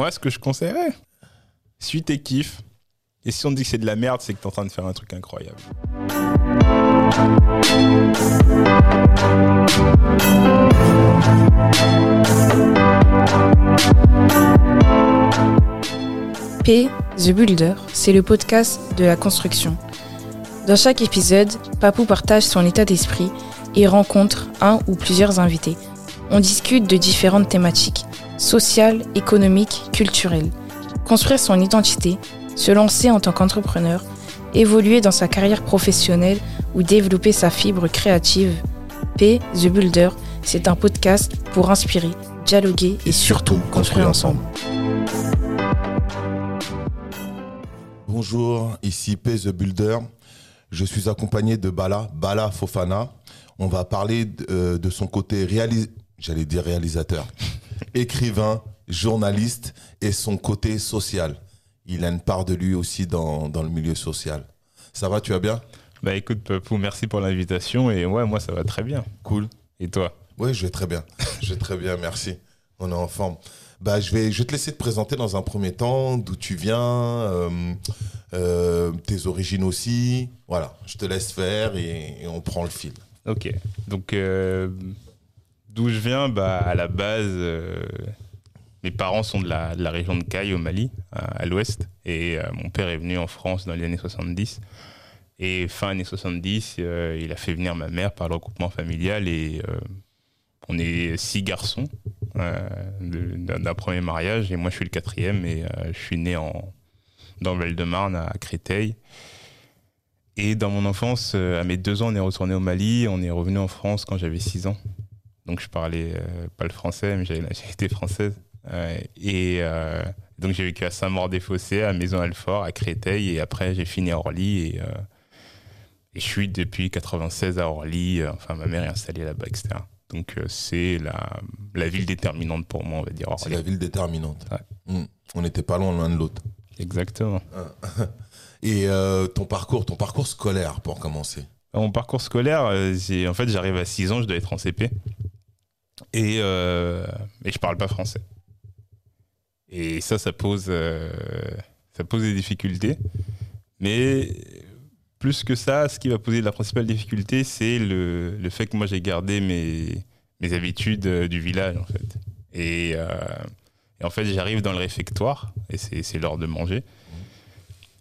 Moi, ce que je conseillerais, suis tes kiffs. Et si on dit que c'est de la merde, c'est que t'es en train de faire un truc incroyable. P, The Builder, c'est le podcast de la construction. Dans chaque épisode, Papou partage son état d'esprit et rencontre un ou plusieurs invités. On discute de différentes thématiques, sociales, économiques, culturelles. Construire son identité, se lancer en tant qu'entrepreneur, évoluer dans sa carrière professionnelle ou développer sa fibre créative. P, The Builder, c'est un podcast pour inspirer, dialoguer et surtout construire ensemble. Bonjour, ici P The Builder. Je suis accompagné de Bala, Bala Fofana. On va parler de, euh, son côté réalis... j'allais dire réalisateur, écrivain, journaliste et son côté social. Il a une part de lui aussi dans, dans le milieu social. Ça va, tu vas bien? Bah écoute, Papou, merci pour l'invitation. Et ouais, moi, ça va très bien. Cool. Et toi? Oui, je vais très bien. je vais très bien, merci. On est en forme. Bah, je, vais, je vais te laisser te présenter dans un premier temps, d'où tu viens, euh, euh, tes origines aussi. Voilà, je te laisse faire et, et on prend le fil. Ok. Donc, euh, d'où je viens bah, À la base, euh, mes parents sont de la, région de Caille, au Mali, à, à l'ouest. Et euh, mon père est venu en France dans les années 70. Et fin années 70, euh, il a fait venir ma mère par le regroupement familial. Et euh, on est six garçons euh, d'un premier mariage. Et moi, je suis le quatrième. Et euh, je suis né en, dans Val-de-Marne, à Créteil. Et dans mon enfance, euh, à mes deux ans, on est retourné au Mali. On est revenu en France quand j'avais six ans. Donc je parlais euh, pas le français, mais j'avais la nationalité française. Euh, et euh, donc j'ai vécu à Saint-Maur-des-Fossés, à Maison-Alfort, à Créteil. Et après, j'ai fini à Orly. Et, et je suis depuis 96 à Orly. Enfin, ma mère est installée là-bas, etc. Donc c'est la, la ville déterminante pour moi, on va dire. C'est la ville déterminante. Ouais. Mm. On n'était pas loin l'un de l'autre. Exactement. Et euh, ton parcours, ton parcours scolaire pour commencer? Mon parcours scolaire, j'ai- en fait, j'arrive à 6 ans, je dois être en CP. Et, euh, et je parle pas français. Et ça, ça pose, euh, ça pose des difficultés. Mais plus que ça, ce qui va poser la principale difficulté, c'est le, le fait que moi, j'ai gardé mes, mes habitudes euh, du village, en fait. Et, euh, et en fait, j'arrive dans le réfectoire, et c'est l'heure de manger.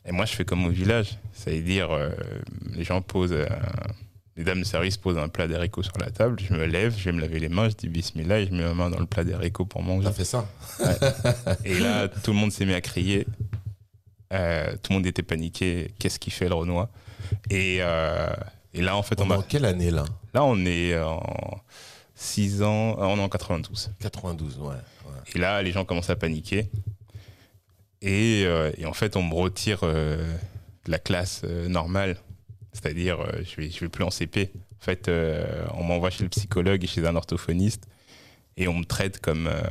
Et moi, je fais comme au village. C'est-à-dire, les gens posent, les dames de service posent un plat d'haricots sur la table. Je me lève, je vais me laver les mains, je dis bismillah et je mets ma main dans le plat d'haricots pour manger. T'as fait ça Et là, tout le monde s'est mis à crier. Euh, tout le monde était paniqué. Qu'est-ce qu'il fait le Renoir? Et, euh, et là, en fait, on Pendant m'a- quelle année là? Là, on est en 6 ans, euh, on est en 92. 92, ouais. ouais. Et là, les gens commencent à paniquer. Et, euh, et en fait, on me retire de la classe normale. C'est-à-dire, euh, je vais, je vais plus en CP. En fait, euh, on m'envoie chez le psychologue et chez un orthophoniste. Et on me traite comme, euh,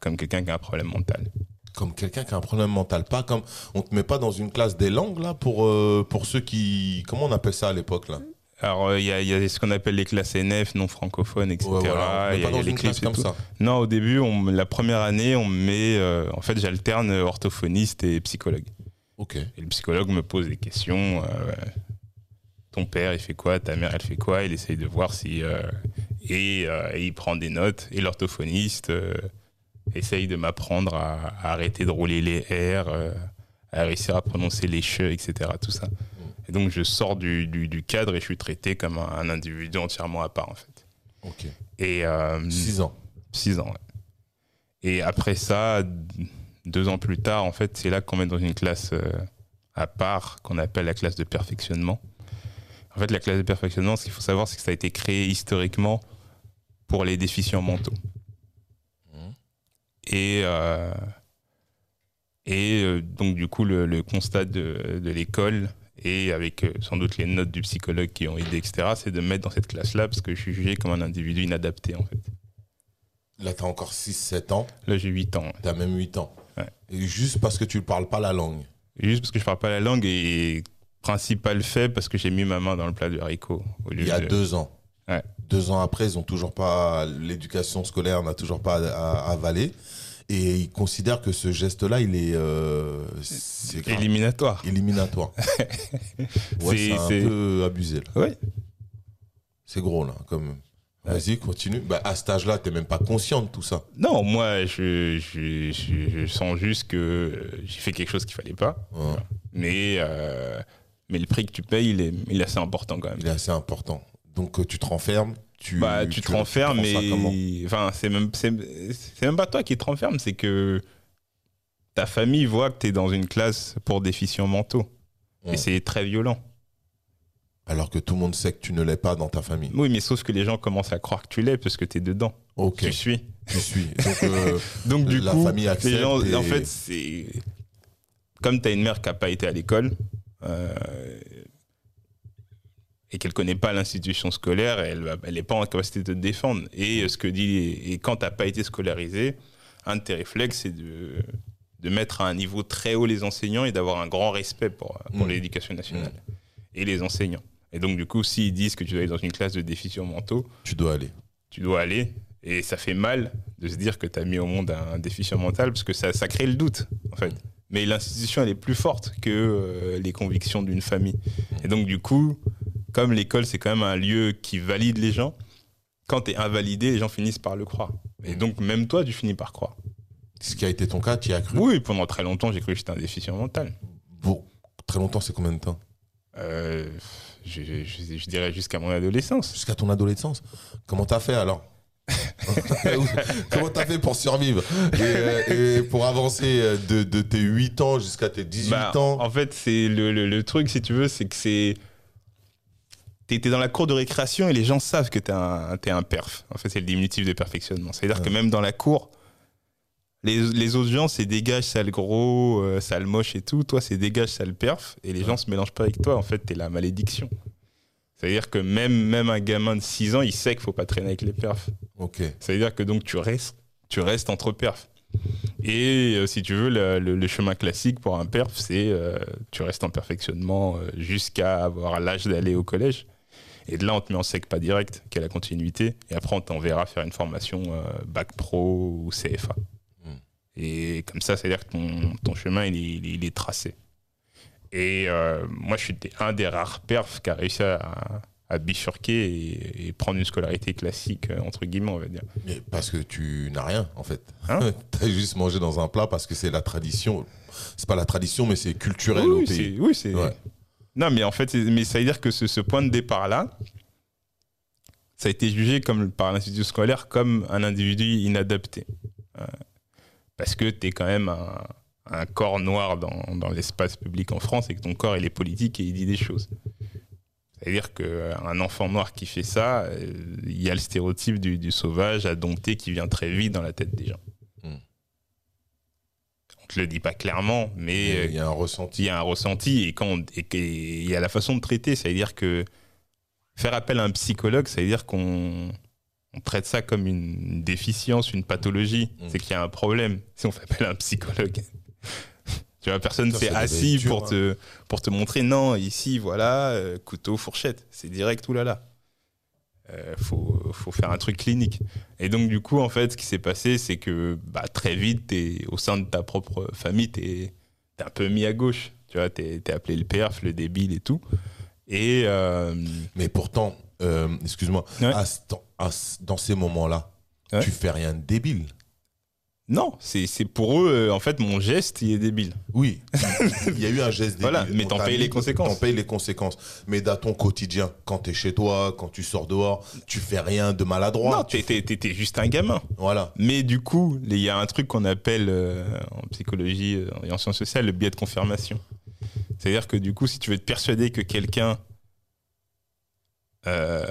comme quelqu'un qui a un problème mental. Comme quelqu'un qui a un problème mental. Pas comme. On te met pas dans une classe des langues là pour, euh, pour ceux qui. Comment on appelle ça à l'époque là? Alors, euh, il y, a, il y a ce qu'on appelle les classes NF, non francophones, etc. Ouais, voilà, y a- pas y a dans les une classe clips et comme tout. ça. Non, au début, on, la première année, on me met. euh, en fait, j'alterne orthophoniste et psychologue. Ok. Et le psychologue me pose des questions. euh, ton père, il fait quoi Ta mère, elle fait quoi Il essaye de voir si. euh, et, euh, et il prend des notes. Et l'orthophoniste euh, essaye de m'apprendre à, à arrêter de rouler les R, à réussir à prononcer les che, etc. Tout ça. Et donc, je sors du, du- du cadre et je suis traité comme un, un individu entièrement à part, en fait. Ok. Et. euh, 6 ans. Six ans, ouais. Et après ça, deux ans plus tard, en fait, c'est là qu'on met dans une classe euh, à part qu'on appelle la classe de perfectionnement. En fait, la classe de perfectionnement, ce qu'il faut savoir, c'est que ça a été créé historiquement pour les déficients mentaux. Mhm. Et, euh, et euh, donc, du coup, le, le constat de, de l'école, et avec euh, sans doute les notes du psychologue qui ont aidé, etc., c'est de me mettre dans cette classe-là parce que je suis jugé comme un individu inadapté, en fait. Là, t'as encore 6-7 ans. Là, j'ai 8 ans. ouais. T'as même 8 ans. Ouais. Et juste parce que tu ne parles pas la langue. Juste parce que je parle pas la langue et principal fait parce que j'ai mis ma main dans le plat de haricot. au lieu Il y a de- deux ans. Ouais. Deux ans après, ils ont toujours pas l'éducation scolaire n'a toujours pas avaler. Et il considère que ce geste-là, il est, euh. Éliminatoire. éliminatoire. ouais, C'est- un peu abusé. Là. Ouais. C'est gros là, comme. Vas-y, continue. Bah, à cet âge-là, t'es même pas conscient de tout ça. Non, moi, je, je, je- je sens juste que j'ai fait quelque chose qu'il fallait pas. Mais, euh, mais le prix que tu payes, il est, il est assez important quand même. Il est assez important. Donc euh, tu te renfermes, tu. bah, tu, te renfermes, mais enfin, c'est même, c'est, même pas toi qui te renfermes, c'est que ta famille voit que tu es dans une classe pour déficients mentaux. Et c'est très violent. Alors que tout le monde sait que tu ne l'es pas dans ta famille. Oui, mais sauf que les gens commencent à croire que tu l'es parce que tu es dedans. Tu suis. tu suis. Donc, euh, Donc du La coup, famille accepte les gens, et- en fait, c'est comme tu as une mère qui n'a pas été à l'école et qu'elle connaît pas l'institution scolaire, elle n'est pas en capacité de te défendre. Et euh, ce que dit et quand tu n'as pas été scolarisé, un de tes réflexes, c'est de de mettre à un niveau très haut les enseignants et d'avoir un grand respect pour, pour Mm. l'éducation nationale et les enseignants. Et donc, du coup, s'ils disent que tu dois aller dans une classe de déficients mentaux, tu dois aller. tu dois aller. Et ça fait mal de se dire que tu as mis au monde un déficient mental parce que ça, ça crée le doute, en fait. Mais l'institution, elle est plus forte que euh, les convictions d'une famille. Et donc, du coup, comme l'école, c'est quand même un lieu qui valide les gens, quand tu es invalidé, les gens finissent par le croire. Et donc, même toi, tu finis par croire. Ce qui a été ton cas, tu y as cru? Oui, pendant très longtemps, j'ai cru que j'étais un déficient mental. Bon, très longtemps, c'est combien de temps? Euh, je, je- je dirais jusqu'à mon adolescence. Jusqu'à ton adolescence. Comment t'as fait alors? Comment t'as fait pour survivre et, euh, et pour avancer euh, de, de tes 8 ans jusqu'à tes 18 Bah, ans En fait, c'est le, le- le truc, si tu veux, c'est que c'est. T'es dans la cour de récréation et les gens savent que t'es un, un perf. En fait, c'est le diminutif de perfectionnement. C'est-à-dire que même dans la cour, les, les autres gens, c'est dégage, sale gros, euh, sale moche et tout. Toi, c'est dégage, sale perf. Et les gens se mélangent pas avec toi. En fait, t'es la malédiction. C'est-à-dire que même, même un gamin de 6 ans, il sait qu'il faut pas traîner avec les perfs. Ok. C'est-à-dire que donc tu restes, tu restes entre perfs. Et euh, si tu veux, le, le- le chemin classique pour un perf, c'est euh, tu restes en perfectionnement euh, jusqu'à avoir l'âge d'aller au collège. Et de là, on te met en sec pas direct, qui est la continuité. Et après, on t'enverra faire une formation euh, bac pro ou CFA. Mm. Et comme ça, c'est-à-dire que ton, ton chemin, il est, il est- il est tracé. Et euh, moi, je suis un des rares perfs qui a réussi à, à bifurquer et, et prendre une scolarité classique, euh, entre guillemets, on va dire. Mais parce que tu n'as rien en fait. Hein T'as juste mangé dans un plat parce que c'est la tradition. C'est pas la tradition, mais c'est culturel oui, au oui, pays. c'est- oui, c'est. Ouais. Non, mais en fait, mais ça veut dire que ce, ce point de départ-là, ça a été jugé comme, par l'institut scolaire comme un individu inadapté. Euh, parce que tu es quand même un, un corps noir dans, dans l'espace public en France et que ton corps, il est politique et il dit des choses. C'est-à-dire qu'un enfant noir qui fait ça, euh, il y a le stéréotype du, du sauvage indompté qui vient très vite dans la tête des gens. Hmm. On te le dit pas clairement, mais euh, Il y a un ressenti. il y a un ressenti et quand on- et il y a la façon de traiter, ça veut dire que faire appel à un psychologue, ça veut dire qu'on on traite ça comme une déficience, une pathologie. Mm. C'est qu'il y a un problème si on fait appel à un psychologue. Tu vois, personne s'est assis dur, pour, te, pour te montrer non, ici, voilà, euh, couteau, fourchette. C'est direct, oulala. Euh, faut, faut faire un truc clinique. Et donc, du coup, en fait, ce qui s'est passé, c'est que bah, très vite, au sein de ta propre famille, tu es, un peu mis à gauche. Tu vois, tu es, appelé le perf, le débile et tout. Et euh, Mais pourtant, euh, excuse-moi, Ouais. dans ces moments-là, Ouais. tu fais rien de débile. Non, c'est, c'est pour eux, euh, en fait, mon geste, il est débile. Oui, il y a eu un geste débile. Voilà, mais t'en payes les conséquences. T'en payes les conséquences. Mais dans ton quotidien, quand t'es chez toi, quand tu sors dehors, tu fais rien de maladroit. non, t'es juste un gamin. Voilà. Mais du coup, il y a un truc qu'on appelle euh, en psychologie euh, et en sciences sociales le biais de confirmation. C'est-à-dire que du coup, si tu veux te persuader que quelqu'un euh,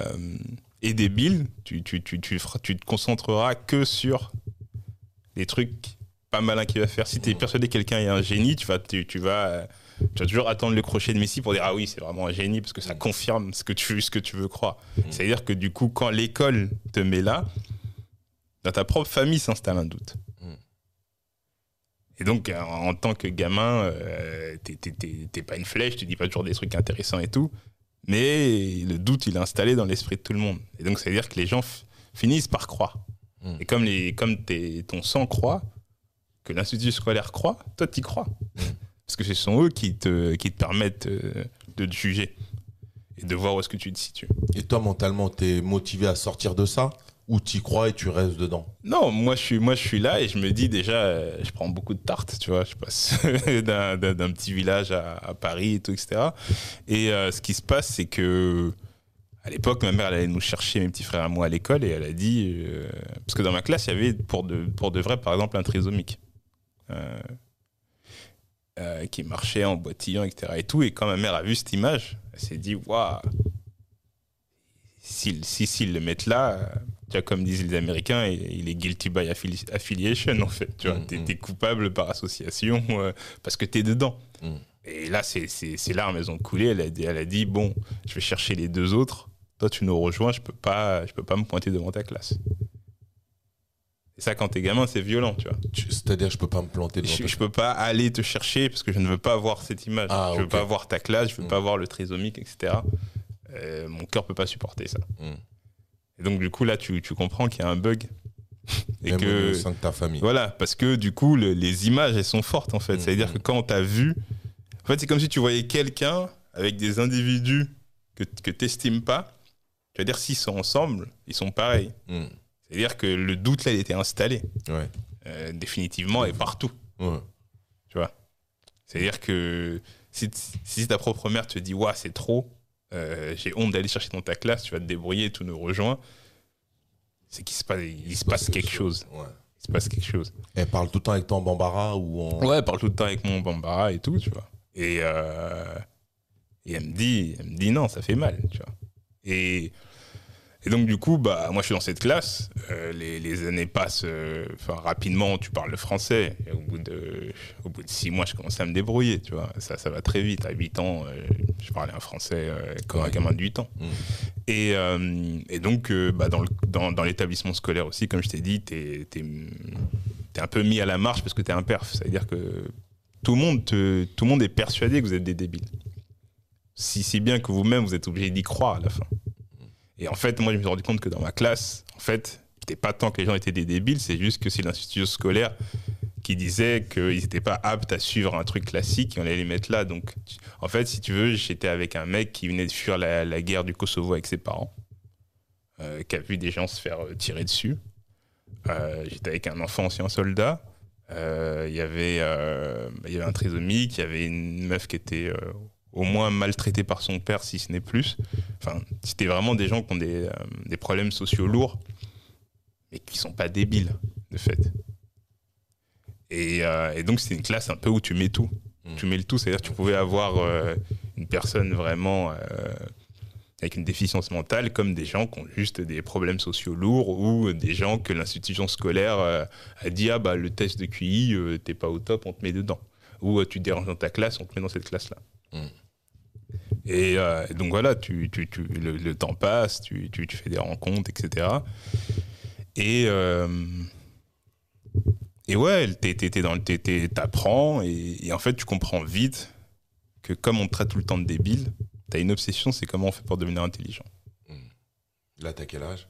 est débile, tu, tu, tu, tu, feras- tu te concentreras que sur les trucs pas malins qu'il va faire. Si tu es persuadé que quelqu'un est un génie, tu vas, tu, tu vas, euh, tu vas toujours attendre le crochet de Messi pour dire Ah oui, c'est vraiment un génie, parce que ça confirme ce que tu, ce que tu veux croire. C'est-à-dire que du coup, quand l'école te met là, dans ta propre famille s'installe un doute. Mm. Et donc, euh, en tant que gamin, euh, t'es- pas une flèche, tu dis pas toujours des trucs intéressants et tout, mais le doute, il est installé dans l'esprit de tout le monde. Et donc, ça veut dire que les gens finissent par croire. Et comme, les, comme tes- ton sang croit, que l'institut scolaire croit, toi, tu y crois. Parce que ce sont eux qui te, qui te permettent euh, de te juger et de voir où est-ce que tu te situes. Et toi, mentalement, t'es motivé à sortir de ça ou t'y crois et tu restes dedans? Non, moi je suis, moi je suis là et je me dis déjà, euh, je prends beaucoup de tartes, tu vois. Je passe d'un, d'un- d'un petit village à, à Paris et tout, etc. Et euh, ce qui se passe, c'est que à l'époque, ma mère elle allait nous chercher mes petits frères et moi à l'école et elle a dit, euh, parce que dans ma classe, il y avait pour de, pour de vrai, par exemple, un trisomique. Euh, euh, qui marchait en boitillant, etc. Et tout. Et quand ma mère a vu cette image, elle s'est dit, waouh, s'ils si, s'ils le mettent là, tu vois, comme disent les Américains, il, est guilty by affili- affiliation, en fait. Tu vois, Mm, mm. t'es coupable par association parce que t'es dedans. Mm. Et là, c'est larmes, elles ont coulé. Elle a, dit, elle a dit, bon, je vais chercher les deux autres. Toi, tu nous rejoins, je peux pas, je peux pas me pointer devant ta classe. Et ça, quand t'es gamin, c'est violent, tu vois. C'est-à-dire, je peux pas me planter devant Je, ta- je peux pas aller te chercher parce que je ne veux pas voir cette image. Ah, je veux ok. pas voir ta classe, je veux Mm. pas voir le trisomique, etc. Euh, mon cœur peut pas supporter ça. Mm. Et donc, du coup, là, tu, tu comprends qu'il y a un bug. Et Même que. au sein de ta famille. Voilà, parce que du coup, le- les images, elles sont fortes, en fait. Mm, C'est-à-dire que quand t'as vu. En fait, c'est comme si tu voyais quelqu'un avec des individus que, que t'estimes pas. Tu vas dire, s'ils sont ensemble, ils sont pareils. Mm. C'est-à-dire que le doute, là, il était installé. Ouais. euh, définitivement et partout. Ouais. Tu vois C'est-à-dire que si, si ta propre mère te dit Ouah, c'est trop, euh, j'ai honte d'aller chercher dans ta classe, tu vas te débrouiller, tout nous rejoint, c'est qu'il se passe, il se passe quelque chose. Il se passe quelque chose. Elle parle tout le temps avec toi en bambara ou en. Ouais, elle parle tout le temps avec mon bambara et tout, tu vois. Et, euh, et elle me dit, elle me dit non, ça fait mal, tu vois. Et, et donc du coup, bah moi je suis dans cette classe. euh, les, les années passent, euh, rapidement. Tu parles le français. Et au bout de, au bout de six mois, je commence à me débrouiller, tu vois. Ça, ça va très vite. À 8 ans, euh, je parlais un français euh, comme un gamin de 8 ans. Mm. Et, et donc, bah, dans, le- dans, dans l'établissement scolaire aussi, comme je t'ai dit, t'es es, un peu mis à la marche parce que t'es un perf. C'est-à-dire que tout le, monde te- tout le monde est persuadé que vous êtes des débiles. Si, si bien que vous-même, vous êtes obligé d'y croire à la fin. Et en fait, moi, je me suis rendu compte que dans ma classe, en fait, c'était pas tant que les gens étaient des débiles, c'est juste que c'est l'institution scolaire qui disait qu'ils n'étaient pas aptes à suivre un truc classique et on allait les mettre là. Donc, en fait, si tu veux, j'étais avec un mec qui venait de fuir la, guerre du Kosovo avec ses parents, euh, qui a vu des gens se faire euh, tirer dessus. Euh, j'étais avec un enfant ancien soldat. Il y avait, un trisomique, il y avait une meuf qui était au moins maltraitée par son père, si ce n'est plus. Enfin, c'était vraiment des gens qui ont des, euh, des problèmes sociaux lourds, mais qui sont pas débiles, de fait. Et, euh, et donc, c'est une classe un peu où tu mets tout. Mm. Tu mets le tout, c'est-à-dire que tu pouvais avoir euh, une personne vraiment avec une déficience mentale, comme des gens qui ont juste des problèmes sociaux lourds, ou des gens que l'institution scolaire a dit Ah, bah, le test de QI, t'es pas au top, on te met dedans. Ou tu te déranges dans ta classe, on te met dans cette classe-là. Mm. Et euh, donc voilà, tu, tu, tu- le, le temps passe, tu, fais des rencontres, etc. Et, euh, et ouais, t'es- dans le- t'apprends, et, et en fait, tu comprends vite que comme on te traite tout le temps de débile, t'as une obsession, c'est comment on fait pour devenir intelligent. Là, t'as quel âge?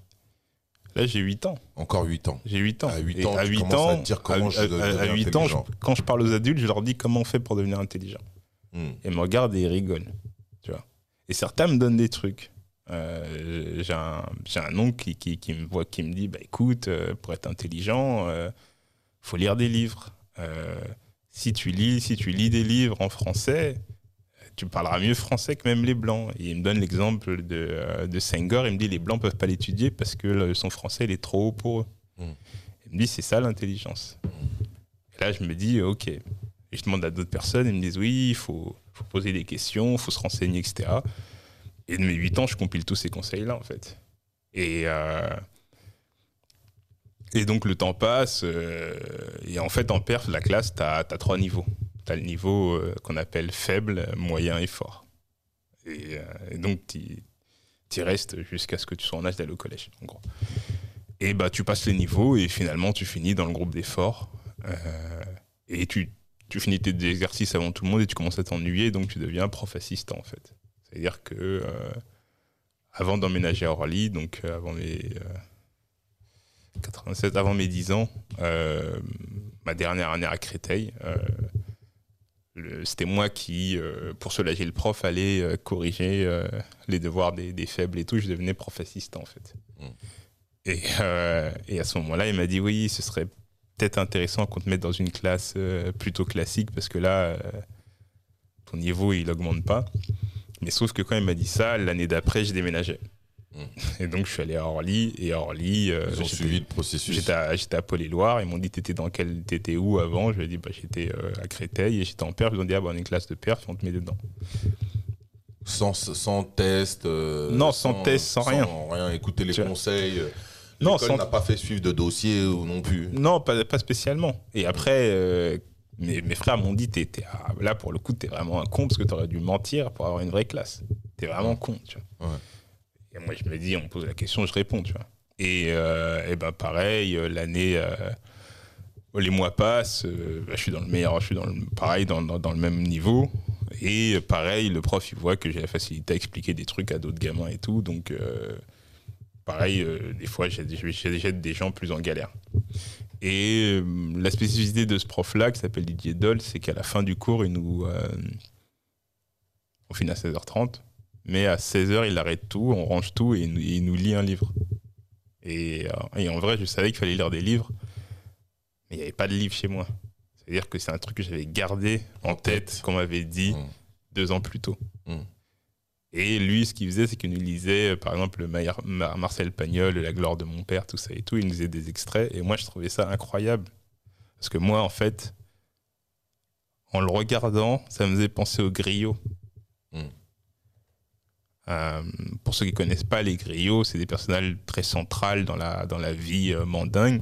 Là, j'ai 8 ans. Encore 8 ans. J'ai 8 ans. À huit Et ans, à tu huit commences à ans, à- à- à- je- quand je parle aux adultes, je leur dis comment on fait pour devenir intelligent. Mm. Et me regardent et ils rigolent. Tu vois. Et certains me donnent des trucs. Euh, j'ai un, un oncle qui, qui, qui me voit, qui me dit bah, écoute, euh, pour être intelligent, euh, faut lire des livres. Si, tu lis, si tu lis des livres en français, tu parleras mieux français que même les blancs. Et il me donne l'exemple de, de Senghor. Il me dit les blancs peuvent pas l'étudier parce que son français il est trop haut pour eux. Mm. Il me dit c'est ça l'intelligence. Et là, je me dis ok. Et je demande à d'autres personnes, ils me disent oui, il faut, poser des questions, il faut se renseigner, etc. Et de mes 8 ans, je compile tous ces conseils-là, en fait. Et, euh, et donc, le temps passe. euh, et en fait, en perf, la classe, tu as, trois niveaux. Tu as le niveau euh, qu'on appelle faible, moyen et fort. Et, donc, tu y restes jusqu'à ce que tu sois en âge d'aller au collège, en gros. Et bah, tu passes les niveaux et finalement, tu finis dans le groupe des forts. Et tu, tu finis tes exercices avant tout le monde et tu commences à t'ennuyer, donc tu deviens prof assistant en fait. C'est-à-dire que euh, avant d'emménager à Orly, donc euh, avant mes euh, 87, avant mes 10 ans, euh, ma dernière année à Créteil. euh, C'était moi qui, euh, pour soulager le prof, allait euh, corriger euh, les devoirs des, des faibles et tout. Je devenais prof assistant, en fait. Mm. Et, euh, et à ce moment-là, il m'a dit oui, ce serait peut-être intéressant qu'on te mette dans une classe euh, plutôt classique parce que là, euh, ton niveau, il augmente pas. Mais sauf que quand il m'a dit ça, l'année d'après, je déménageais. Mm. Et donc, je suis allé à Orly. Et à Orly, euh, Ils ont suivi le processus. J'étais à, à Paul-et-Loire, ils m'ont dit t'étais dans quel t'étais où avant? Je lui ai dit bah, j'étais euh, à Créteil et j'étais en perf. Ils ont dit ah bah on est une classe de perf, on te met dedans. Sans, sans test. euh, Non, sans test, sans rien. rien. Écouter les Tu conseils. Non, sans- n'a pas fait suivre de dossier ou non plus. Non, pas, pas spécialement. Et après, euh, mes, mes frères m'ont dit ah, là pour le coup t'es vraiment un con parce que t'aurais dû mentir pour avoir une vraie classe. T'es vraiment con, tu vois. Ouais. Et moi je me dis on me pose la question, je réponds, tu vois. Et, euh, et ben pareil, euh, l'année, euh, les mois passent, bah, je suis dans le meilleur, je suis dans le, pareil dans, dans- dans le même niveau. Et pareil, le prof il voit que j'ai la facilité à expliquer des trucs à d'autres gamins et tout, donc pareil, euh, des fois j'ai j'ai- j'ai des gens plus en galère. Et euh, la spécificité de ce prof-là, qui s'appelle Didier Doll, c'est qu'à la fin du cours, il nous, on finit à 16h30, mais à 16h, il arrête tout, on range tout et il nous, il nous lit un livre. Et, euh, et en vrai, je savais qu'il fallait lire des livres, mais il n'y avait pas de livre chez moi. C'est-à-dire que c'est un truc que j'avais gardé en tête, qu'on m'avait dit Mm. deux ans plus tôt. Mm. Et lui, ce qu'il faisait, c'est qu'il nous lisait, euh, par exemple, Maillard- Mar- Marcel Pagnol, La gloire de mon père, tout ça et tout. Il nous lisait des extraits. Et moi, je trouvais ça incroyable. Parce que moi, en fait, en le regardant, ça me faisait penser aux griots. Mm. Euh, pour ceux qui connaissent pas les griots, c'est des personnages très centrales dans la, dans la vie euh, mandingue.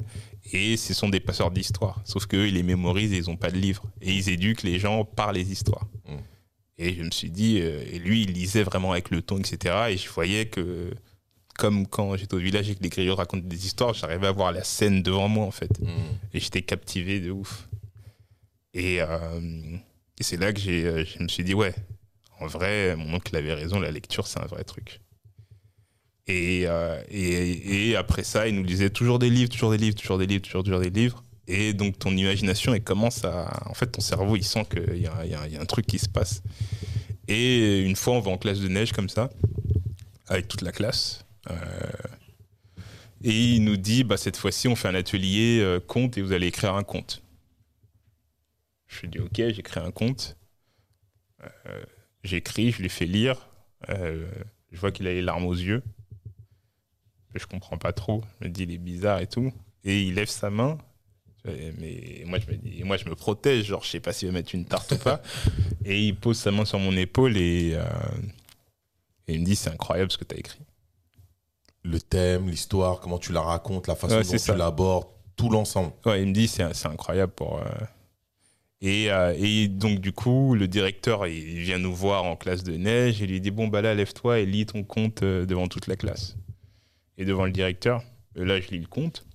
Et ce sont des passeurs d'histoire. Sauf qu'eux, ils les mémorisent et ils n'ont pas de livres. Et ils éduquent les gens par les histoires. Mm. Et je me suis dit, euh, et lui, il lisait vraiment avec le ton, etc. Et je voyais que, comme quand j'étais au village et que les griots racontaient des histoires, j'arrivais à voir la scène devant moi, en fait. Mm. Et j'étais captivé de ouf. Et, euh, et c'est là que j'ai, euh, je me suis dit, ouais, en vrai, mon oncle avait raison, la lecture, c'est un vrai truc. Et, euh, et, et après ça, il nous lisait toujours des livres, toujours des livres, toujours des livres, toujours, toujours des livres. Et donc ton imagination, elle commence à... En fait, ton cerveau, il sent qu'il y, y a un truc qui se passe. Et une fois, on va en classe de neige comme ça, avec toute la classe. euh, et il nous dit, bah, cette fois-ci, on fait un atelier euh, conte et vous allez écrire un conte. Je lui dis, ok, j'écris un conte. Euh, J'écris, je lui fais lire. Je vois qu'il a les larmes aux yeux. Je comprends pas trop. Je me dis, il est bizarre et tout. Et il lève sa main. Et- Mais moi, je me dis, moi, je me protège. Genre, je sais pas s'il va mettre une tarte ou pas. Et il pose sa main sur mon épaule et, euh, et il me dit, c'est incroyable ce que tu as écrit. Le thème, l'histoire, comment tu la racontes, la façon Ouais, dont c'est tu ça. l'abordes, tout l'ensemble. Ouais, il me dit c'est incroyable pour. euh, Et, euh, et donc du coup, le directeur il vient nous voir en classe de neige et lui dit bon bah là lève-toi et lis ton compte euh, devant toute la classe. Et devant le directeur, là je lis le compte.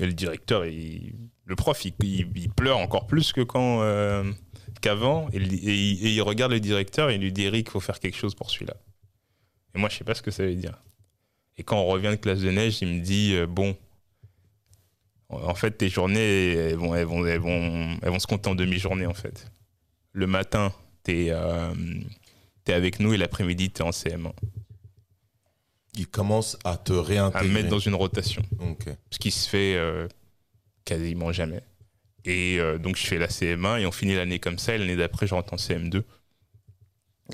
Et le directeur, le prof, il, pleure encore plus que quand euh, qu'avant. Et, il- regarde le directeur et il lui dit Eric, il faut faire quelque chose pour celui-là. Et moi, je sais pas ce que ça veut dire. Et quand on revient de classe de neige, il me dit euh, bon, en fait, tes journées, elles vont, elles vont, elles vont, elles vont se compter en demi-journée, en fait. Le matin, t'es euh, es avec nous et l'après-midi, t'es en CM1. Il commence à te À réintégrer. me mettre dans une rotation. Ce qui se fait euh, quasiment jamais. Et euh, donc, je fais la CM1 et on finit l'année comme ça. Et l'année d'après, je rentre en CM2.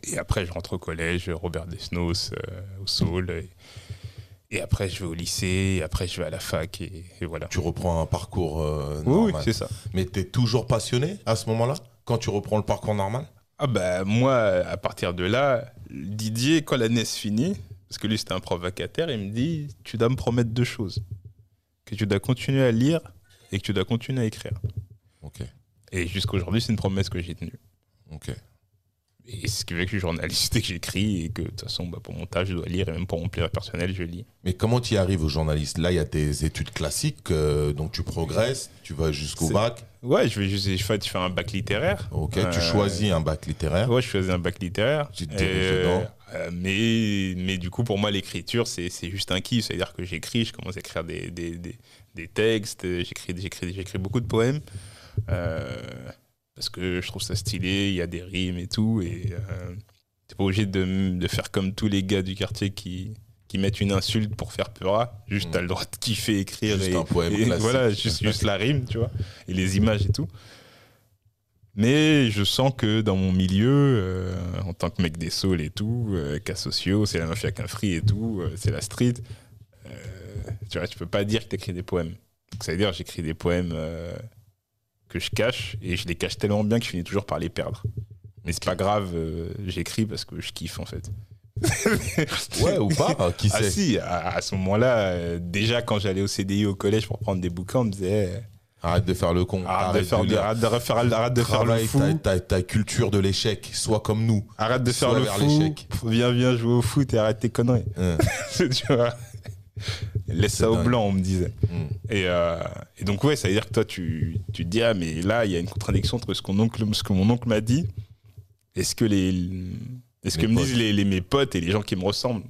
Et après, je rentre au collège, Robert Desnos, euh, au Saul. Et, et après, je vais au lycée. Et après, je vais à la fac. Et, et voilà. Tu reprends un parcours euh, Oui, normal. c'est ça. Mais tu es toujours passionné à ce moment-là Quand tu reprends le parcours normal? Ah bah moi, à partir de là, Didier, quand l'année se finit, parce que lui c'était un prof vacataire, il me dit, tu dois me promettre deux choses. Que tu dois continuer à lire et que tu dois continuer à écrire. Ok. Et jusqu'à aujourd'hui, c'est une promesse que j'ai tenue. Ok. Et ce qui fait que je suis journaliste et que j'écris et que de toute façon, bah, pour mon tâche, je dois lire et même pour mon plaisir personnel, je lis. Mais comment tu y arrives au journaliste? Là, il y a tes études classiques, euh, donc tu progresses, tu vas jusqu'au bac. Ouais, je vais juste je fais, je fais un bac littéraire. Ok, Euh, tu choisis un bac littéraire. Ouais, je faisais un bac littéraire. Tu te diriges dedans. Euh, mais, mais du coup, pour moi, l'écriture, c'est juste un kiff. C'est-à-dire que j'écris, je commence à écrire des, des, des, des textes, j'écris beaucoup de poèmes. euh, parce que je trouve ça stylé, il y a des rimes et tout. Et euh, t'es pas obligé de, de faire comme tous les gars du quartier qui, qui mettent une insulte pour faire peur. Juste, Mm. t'as le droit de kiffer, écrire. Juste et, un poème et classique. Voilà, juste, juste la rime, tu vois. Et les images et tout. Mais je sens que dans mon milieu, euh, en tant que mec des saules et tout, euh, cas sociaux, c'est la mafia qu'un free et tout, euh, c'est la street, euh, tu vois, tu peux pas dire que t'écris des poèmes. Donc ça veut dire j'écris des poèmes que je cache et je les cache tellement bien que je finis toujours par les perdre. Mais c'est pas grave, j'écris parce que je kiffe en fait. Ouais, ou pas, qui Ah sait si, à, à ce moment-là, euh, déjà quand j'allais au CDI au collège pour prendre des bouquins, on me disait Arrête de faire le con. arrête, de faire, lire. arrête de refaire- arrête de faire le fou. ta, ta- culture de l'échec. Sois comme nous. Arrête de faire le fou. Viens, viens jouer au foot et arrête tes conneries. Hein. tu vois Laisse ça au blanc, on me disait. Et, euh, et donc, ouais, ça veut dire que toi, tu, tu te dis, ah, mais là, il y a une contradiction entre ce, oncle, ce que mon oncle m'a dit et ce que, les, et ce que me disent les, les- mes potes et les gens qui me ressemblent.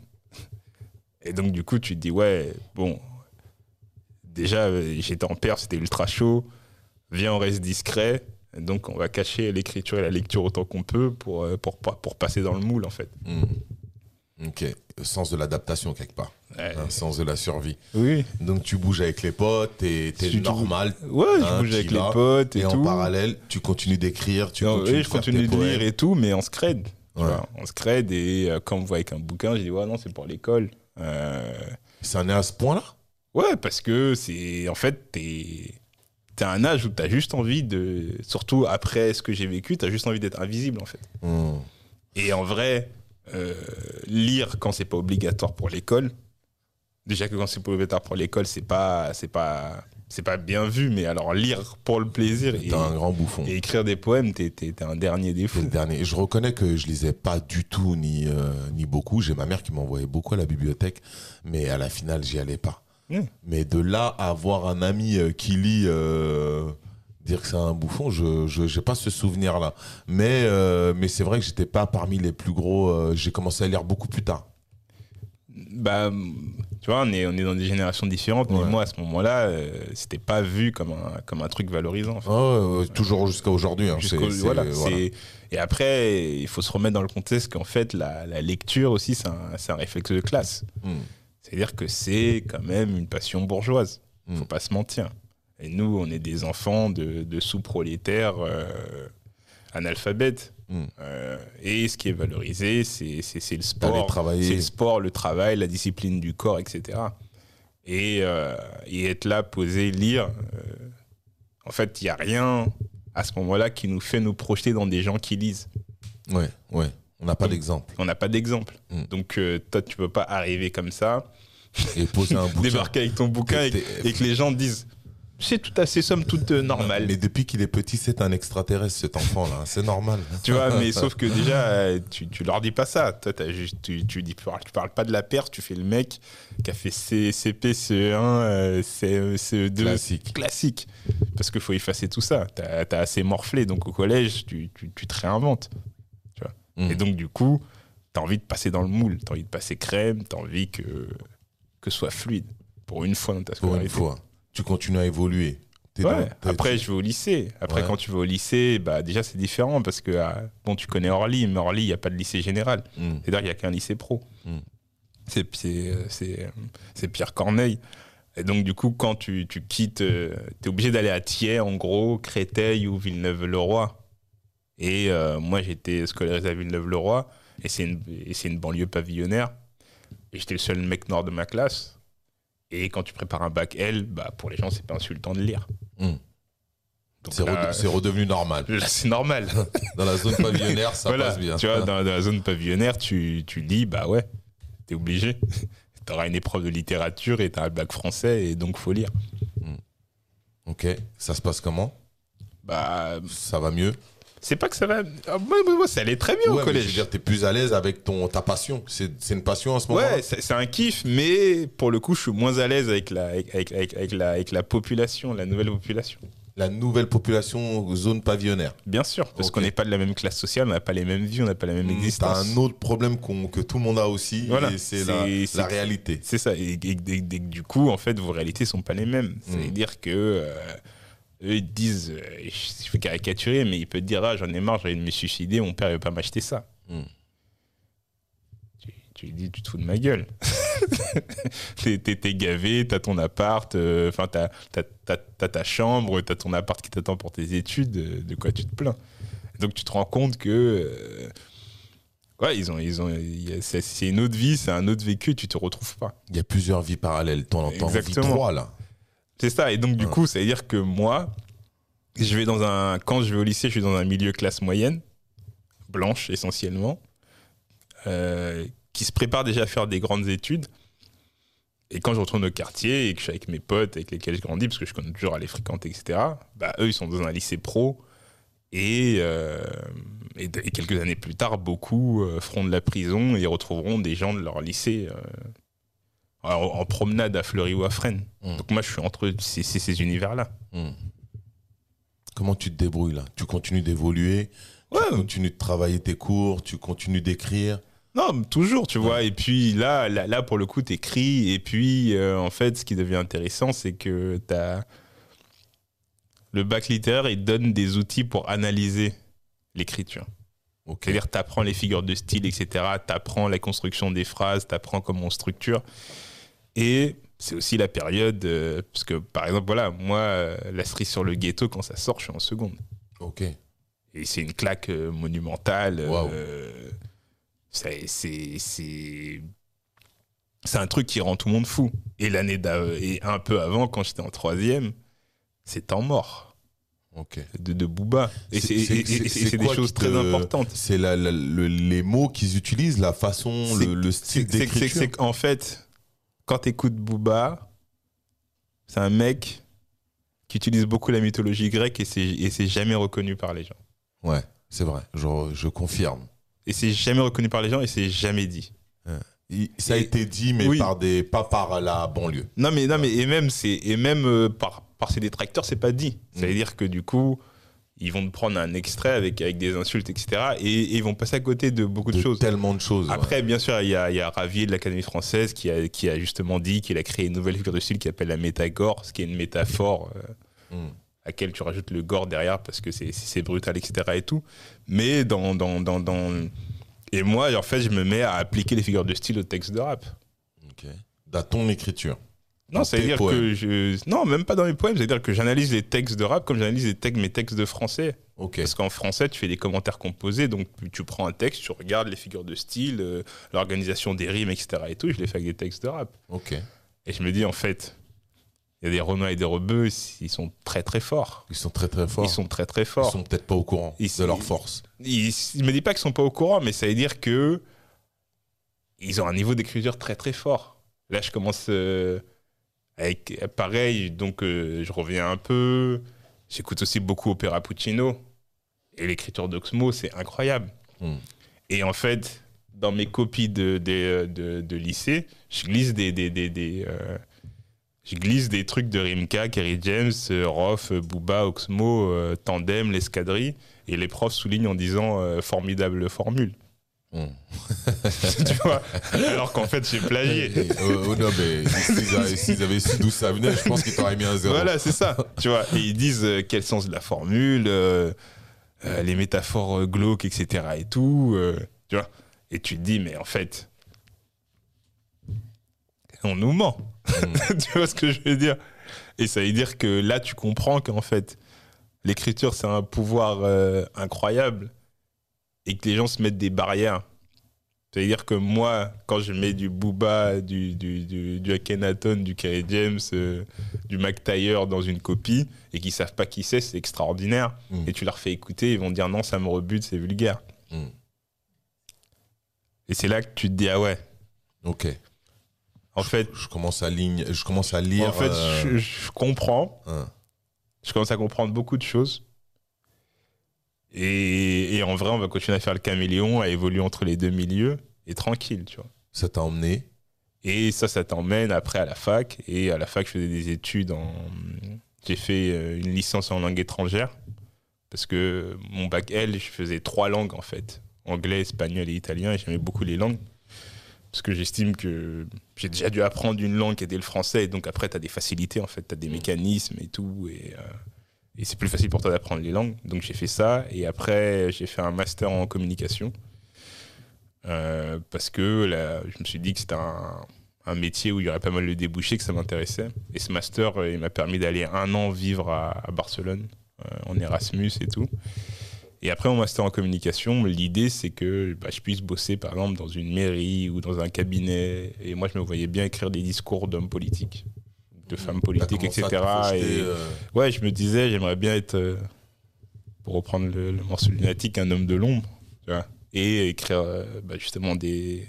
Et donc, du coup, tu te dis, ouais, bon, déjà, euh, j'étais en père, c'était ultra chaud. Viens, on reste discret. Donc, on va cacher l'écriture et la lecture autant qu'on peut pour, euh, pour, pour, passer dans le moule, en fait. Mm. Ok. Le sens de l'adaptation, quelque part. Ouais. Un sens de la survie. Oui. Donc, tu bouges avec les potes, t'es t'es Tu- tu- normal. Ouais, je Hein, bouge avec les potes et, Et, tout. en parallèle, tu continues d'écrire, tu Non, continues oui, de je continue lire et tout, mais on se crade. Tu Ouais. vois. On se crade et euh, quand on voit avec un bouquin, je dis ouais non c'est pour l'école. Euh, Ça en est à ce point-là? Ouais parce que c'est en fait t'es t'es à un âge où t'as juste envie de surtout après ce que j'ai vécu t'as juste envie d'être invisible en fait. Mm. Et en vrai euh, lire quand c'est pas obligatoire pour l'école. Déjà que quand c'est pas obligatoire pour l'école c'est pas c'est pas c'est pas bien vu mais alors lire pour le plaisir et, T'es un grand bouffon. et écrire des poèmes t'es un dernier défaut. le dernier. Je reconnais que je lisais pas du tout ni, euh, ni beaucoup. J'ai ma mère qui m'envoyait beaucoup à la bibliothèque, mais à la finale, j'y allais pas. Mm. Mais de là à avoir un ami euh, qui lit, euh, dire que c'est un bouffon, je je j'ai pas ce souvenir-là. Mais, euh, mais c'est vrai que j'étais pas parmi les plus gros. j'ai commencé à lire beaucoup plus tard. Bah, tu vois, on est, on est dans des générations différentes, mais Ouais. moi, à ce moment-là, euh, c'était pas vu comme un, comme un truc valorisant. ouais, toujours jusqu'à aujourd'hui. hein. Voilà, voilà. Et après, il faut se remettre dans le contexte qu'en fait, la, la lecture aussi, c'est un, un réflexe de classe. Mm. C'est-à-dire que c'est quand même une passion bourgeoise. Mm. Faut pas se mentir. Et nous, on est des enfants de, de sous-prolétaires euh, analphabètes. Euh, et ce qui est valorisé, c'est le sport. C'est le sport, le travail, la discipline du corps, etc. Et, euh, et être là, poser, lire, euh, en fait, il n'y a rien à ce moment-là qui nous fait nous projeter dans des gens qui lisent. Ouais, ouais. On n'a pas d'exemple. On n'a pas d'exemple. Mm. Donc, toi, tu peux pas arriver comme ça, Et poser un bouquin. débarquer avec ton bouquin et que les gens disent c'est tout assez somme toute euh, normale. Mais depuis qu'il est petit, c'est un extraterrestre, cet enfant-là. C'est normal. Tu vois, mais sauf que déjà, euh, tu, tu leur dis pas ça. Toi, juste, tu, tu, dis, tu parles- tu pas de la Perse, tu fais le mec qui a fait C- CP, CE1, euh, CE, CE2. Classique. Classique. Parce qu'il faut effacer tout ça. T'as as assez morflé. Donc au collège, tu, tu, tu te réinventes. Mm. Et donc, du coup, t'as envie de passer dans le moule. T'as envie de passer crème. T'as envie que, que ce soit fluide. Pour une fois dans ta Pour une fois, tu continues à évoluer. Ouais. dans- Après, je vais au lycée. Après, Ouais. quand tu vas au lycée, bah, déjà, c'est différent parce que, ah, bon, tu connais Orly, mais Orly, il n'y a pas de lycée général. Mm. C'est-à-dire qu'il n'y a qu'un lycée pro. Mm. C'est- Pierre Corneille. Et donc, du coup, quand tu, tu quittes, tu es obligé d'aller à Thiers, en gros, Créteil ou Villeneuve-le-Roi. Et euh, moi, j'étais scolarisé à Villeneuve-le-Roi, et c'est une, et c'est une banlieue pavillonnaire. Et j'étais le seul mec nord de ma classe. Et quand tu prépares un bac L, bah, pour les gens, c'est pas insultant de lire. Mm. Donc C'est redevenu normal. là, c'est normal. Dans la zone pavillonnaire, ça Voilà, passe bien. Tu vois, dans, dans la zone pavillonnaire, tu, tu lis, bah ouais, t'es obligé. T'auras une épreuve de littérature et t'as un bac français et donc faut lire. Ok, ça se passe comment? Bah, Ça va mieux? C'est pas que ça va. Ah, moi, moi, moi, ça allait très bien Ouais, au mais je veux collège. dire, t'es plus à l'aise avec ton, ta passion. C'est c'est une passion en ce moment Ouais, c'est c'est un kiff, mais pour le coup, je suis moins à l'aise avec la, avec, avec, avec- la, avec la population, la nouvelle population. La nouvelle population zone pavillonnaire. Bien sûr, parce qu'on n'est pas de la même classe sociale, on n'a pas les mêmes vies, on n'a pas la même Mmh, existence. T'as un autre problème qu'on- que tout le monde a aussi, Voilà. c'est C'est- la, c'est- la réalité. C'est ça. Et, et- et- et du coup, en fait, vos réalités sont pas les mêmes. C'est-à-dire que euh, eux, ils te disent, euh, je fais caricaturer, mais ils peuvent te dire, ah, j'en ai marre, de me suicider, mon père ne veut pas m'acheter ça. Mm. Tu, tu lui dis, tu te fous de ma gueule. t'es, t'es- gavé, t'as ton appart, euh, enfin, t'as, t'as- t'as- t'as ta chambre, t'as ton appart qui t'attend pour tes études, euh, de quoi tu te plains. Donc tu te rends compte que. euh, Ouais, ils ont, ils ont, il c'est c'est une autre vie, c'est un autre vécu, tu te retrouves pas. Il y a plusieurs vies parallèles. T'en entends vie Exactement. 3 là. C'est ça. Et donc, du Ouais. coup, ça veut dire que moi, je vais dans un, quand je vais au lycée, je suis dans un milieu classe moyenne, blanche essentiellement, euh, qui se prépare déjà à faire des grandes études. Et quand je retourne au quartier et que je suis avec mes potes avec lesquels je grandis, parce que je connais toujours à les fréquenter, etc., bah, eux, ils sont dans un lycée pro. Et, euh, et, et quelques années plus tard, beaucoup euh, feront de la prison et retrouveront des gens de leur lycée en, en promenade à Fleury ou à Fresnes. Mm. Donc moi, je suis entre ces, ces- ces univers-là. Hmm. Comment tu te débrouilles là? Tu continues d'évoluer, Ouais. tu continues de travailler tes cours, tu continues d'écrire? Non, toujours, tu vois. Et puis là, là, là, pour le coup, t'écris. Et puis, euh, en fait, ce qui devient intéressant, c'est que t'as... Le bac littéraire, il donne des outils pour analyser l'écriture. C'est-à-dire, tu apprends les figures de style, etc. Tu apprends la construction des phrases, tu apprends comment on structure. Et c'est aussi la période, euh, parce que par exemple, voilà, moi, euh, la cerise sur le ghetto, quand ça sort, je suis en seconde. Ok. Et c'est une claque euh, monumentale. Waouh. c'est, un truc qui rend tout le monde fou. Et l'année et un peu avant, quand j'étais en troisième, c'est temps mort Ok. de, de Booba. Et C'est- des choses te- très importantes. C'est le- les mots qu'ils utilisent, la façon, le, le style d'écriture. qu'en fait, quand tu écoutes Booba, c'est un mec qui utilise beaucoup la mythologie grecque et c'est, jamais reconnu par les gens. Ouais, c'est vrai. Je, je confirme. Et c'est jamais reconnu par les gens et c'est jamais dit. Il- ça a Et- été dit, mais oui. par des, pas par la banlieue. Non mais non mais et même et même euh, par par ses détracteurs c'est pas dit. Ça veut Mm. dire que du coup ils vont te prendre un extrait avec avec des insultes etc et, et ils vont passer à côté de beaucoup de, De choses. tellement de choses. ouais. Après bien sûr il y a il y a Ravier de l'Académie française qui a qui a justement dit qu'il a créé une nouvelle figure de style qui s'appelle la métagore, ce qui est une métaphore euh, Hmm. à laquelle tu rajoutes le gore derrière parce que c'est c'est brutal etc et tout. Mais dans dans dans dans et moi en fait je me mets à appliquer les figures de style au texte de rap. Ok. Dans ton écriture. Non, ça veut dire poèmes. que je. Non, même pas dans mes poèmes, c'est-à-dire que j'analyse les textes de rap comme j'analyse les textes, mes textes de français. Ok. Parce qu'en français, tu fais des commentaires composés, donc tu prends un texte, tu regardes les figures de style, euh, l'organisation des rimes, etc. et tout, je les fais avec des textes de rap. Ok. Et je me dis, en fait, il y a des Renois et des Rebeux, ils sont très très forts. Ils sont très très forts. Ils sont très très Ils forts. sont peut-être pas au courant Ils- de leur force. Ils, ils me disent pas qu'ils sont pas au courant, mais ça veut dire que ils ont un niveau d'écriture très très fort. Là, je commence euh, avec pareil, donc euh, je reviens un peu. J'écoute aussi beaucoup Opéra Puccino et l'écriture d'Oxmo, c'est incroyable. Hmm. Et en fait, dans mes copies de, de, de- de lycée, je glisse des, des, des, des, euh, je glisse des trucs de Rimka, Kerry James, euh, Roth, euh, Booba, Oxmo, euh, Tandem, l'escadrille. Et les profs soulignent en disant euh, formidable formule. Tu vois Alors qu'en fait, j'ai plagié. Et- oh, oh, non, mais s'ils avaient, su d'où ça venait, je pense qu'ils t'auraient mis un zéro. Voilà, c'est ça. Tu vois Et ils disent euh, quel sens de la formule, euh, euh, les métaphores glauques, etc. et tout. tu vois Et tu te dis, mais en fait, on nous ment. Hmm. tu vois ce que je veux dire? Et ça veut dire que là, tu comprends qu'en fait, l'écriture, c'est un pouvoir incroyable et que les gens se mettent des barrières. C'est-à-dire que moi, quand je mets du Booba, du, du, du, du Akhenaton, du Kerry James, euh, du Mac Taylor dans une copie et qu'ils savent pas qui c'est, c'est extraordinaire. Mm. Et tu leur fais écouter, ils vont dire non, ça me rebute, c'est vulgaire. Mm. Et c'est là que tu te dis, ah ouais, Ok. en fait, Je commence à, ligne, je commence à lire. en fait euh, je, je comprends. hein. je commence à comprendre beaucoup de choses. Et, et en vrai, on va continuer à faire le caméléon, à évoluer entre les deux milieux, et tranquille, tu vois. Ça t'a emmené? Et ça, ça t'emmène après à la fac. Et à la fac, je faisais des études en j'ai fait euh, une licence en langue étrangère. Parce que mon bac L, je faisais trois langues en fait. Anglais, espagnol et italien. Et j'aimais beaucoup les langues. Parce que j'estime que j'ai déjà dû apprendre une langue qui était le français. Et donc après tu as des facilités en fait, tu as des mécanismes et tout. Et, euh, et c'est plus facile pour toi d'apprendre les langues. Donc j'ai fait ça et après j'ai fait un master en communication euh, parce que je me suis dit que c'était un, métier où il y aurait pas mal de débouchés, que ça m'intéressait. Et ce master, euh, il m'a permis d'aller un an vivre à, à Barcelone, euh, en Erasmus et tout. Et après mon master en communication, l'idée c'est que bah, je puisse bosser par exemple dans une mairie ou dans un cabinet. Et moi je me voyais bien écrire des discours d'hommes politiques, de femmes politiques, commencé à etc. Et euh, ouais, je me disais, j'aimerais bien être, euh, pour reprendre le, le morceau lunatique, un homme de l'ombre. tu vois. Et écrire euh, bah, justement des.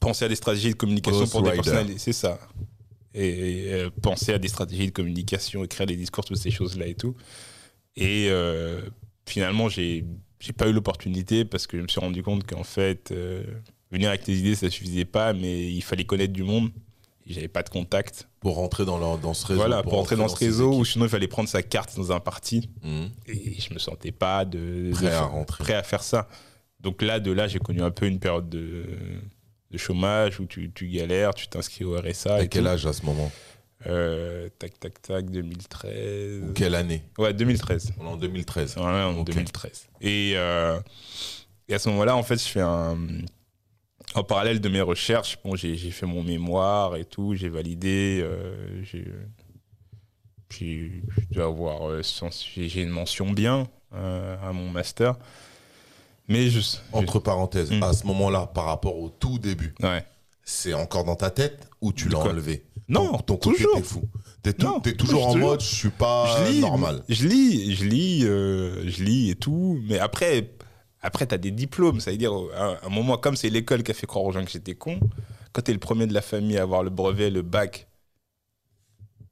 Penser à des stratégies de communication Ghost pour des Rider. personnalités. C'est ça. Et, et, penser à des stratégies de communication, écrire des discours, toutes ces choses-là et tout. Et finalement, j'ai j'ai pas eu l'opportunité parce que je me suis rendu compte qu'en fait, venir avec tes idées, ça suffisait pas, mais il fallait connaître du monde. J'avais pas de contact. pour rentrer dans, leur- dans ce réseau. Voilà, pour entrer dans ce réseau, équipes. sinon il fallait prendre sa carte dans un parti. Mhm. Et je me sentais pas de, Prêt de à faire- rentrer. prêt à faire ça. Donc là, de là, j'ai connu un peu une période de, de chômage où tu, tu galères, tu t'inscris au RSA. Et quel tout. âge à ce moment? Euh, Tac, tac, tac, 2013. Ou quelle année? Ouais, 2013. On est en 2013. Ouais, en Ok. 2013. Et, euh, et à ce moment-là, en fait, je fais un. En parallèle de mes recherches, bon, j'ai fait mon mémoire et tout, j'ai validé. euh, j'ai j'ai- je dois avoir. euh, une mention bien euh, à mon master. Mais juste. Entre parenthèses, Mm. à ce moment-là, par rapport au tout début, Ouais. c'est encore dans ta tête ou tu l'as enlevé? Non, ton, ton toujours. t'es fou. T'es t'es toujours en toujours. mode, je suis pas je lis, normal. Je lis, je lis, euh, je lis et tout. Mais après, après tu as des diplômes. Ça veut dire, à un moment, comme c'est l'école qui a fait croire aux gens que j'étais con, quand tu es le premier de la famille à avoir le brevet, le bac,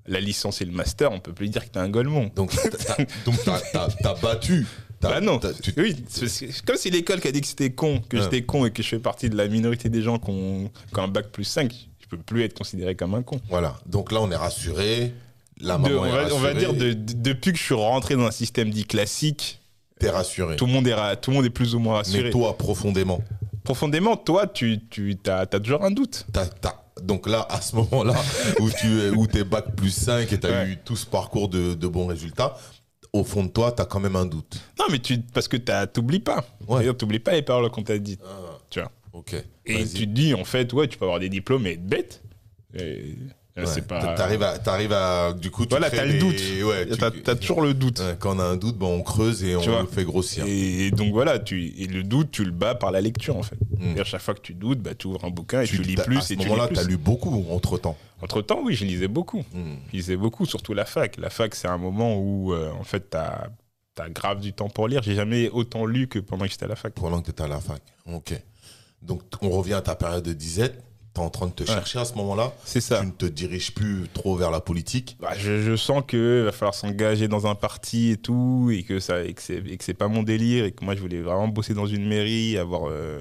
la licence et le master, on peut plus dire que tu es un golemon. Donc, t'as t'as battu. Bah non, tu- oui, comme si l'école qui a dit que c'était con, que Ouais. j'étais con et que je fais partie de la minorité des gens qui ont, qui ont un bac plus 5, je peux plus être considéré comme un con. Voilà. Donc là, on est rassuré. La De- on, est va, on va rassurée. dire de- de- depuis que je suis rentré dans un système dit classique, T'es rassuré. tout le monde est, tout le monde est plus ou moins rassuré. Mais toi, profondément, Profondément, toi, tu, tu as, toujours un doute. donc là, à ce moment-là, où tu es, où bac plus 5 et t'as Ouais. eu tout ce parcours de, de bons résultats, au fond de toi, t'as quand même un doute. Non, mais tu, parce que t'oublies pas. Ouais. T'oublies pas les paroles qu'on t'a dites. Ah, Tu vois. ok. Et tu te dis, en fait, ouais, tu peux avoir des diplômes et être bête. Et, Ouais. c'est pas. T'arrives à, t'arrives à, du coup, tu Voilà, t'as le des- doute. Ouais, tu- T'as t'as toujours le doute. Ouais, quand on a un doute, ben, on creuse et on Tu vois. le fait grossir. Et donc voilà, tu, et le doute, tu le bats par la lecture en fait. Mm. C'est-à-dire, chaque fois que tu doutes, bah, tu ouvres un bouquin et tu, lis t'as- plus À ce et tu lis moment-là, plus. t'as lu beaucoup entre temps. Entre temps, oui, je lisais beaucoup. Je lisais beaucoup, surtout la fac. La fac, c'est un moment où euh, en fait, t'as as grave du temps pour lire. J'ai jamais autant lu que pendant que j'étais à la fac. pendant que tu étais à la fac. Ok. Donc, on revient à ta période de disette. Tu es en train de te chercher à ce moment-là. C'est ça. Tu ne te diriges plus trop vers la politique. Bah, je, je sens qu'il va falloir s'engager dans un parti et tout, et que, ça, et que c'est pas mon délire, et que moi je voulais vraiment bosser dans une mairie, avoir, euh,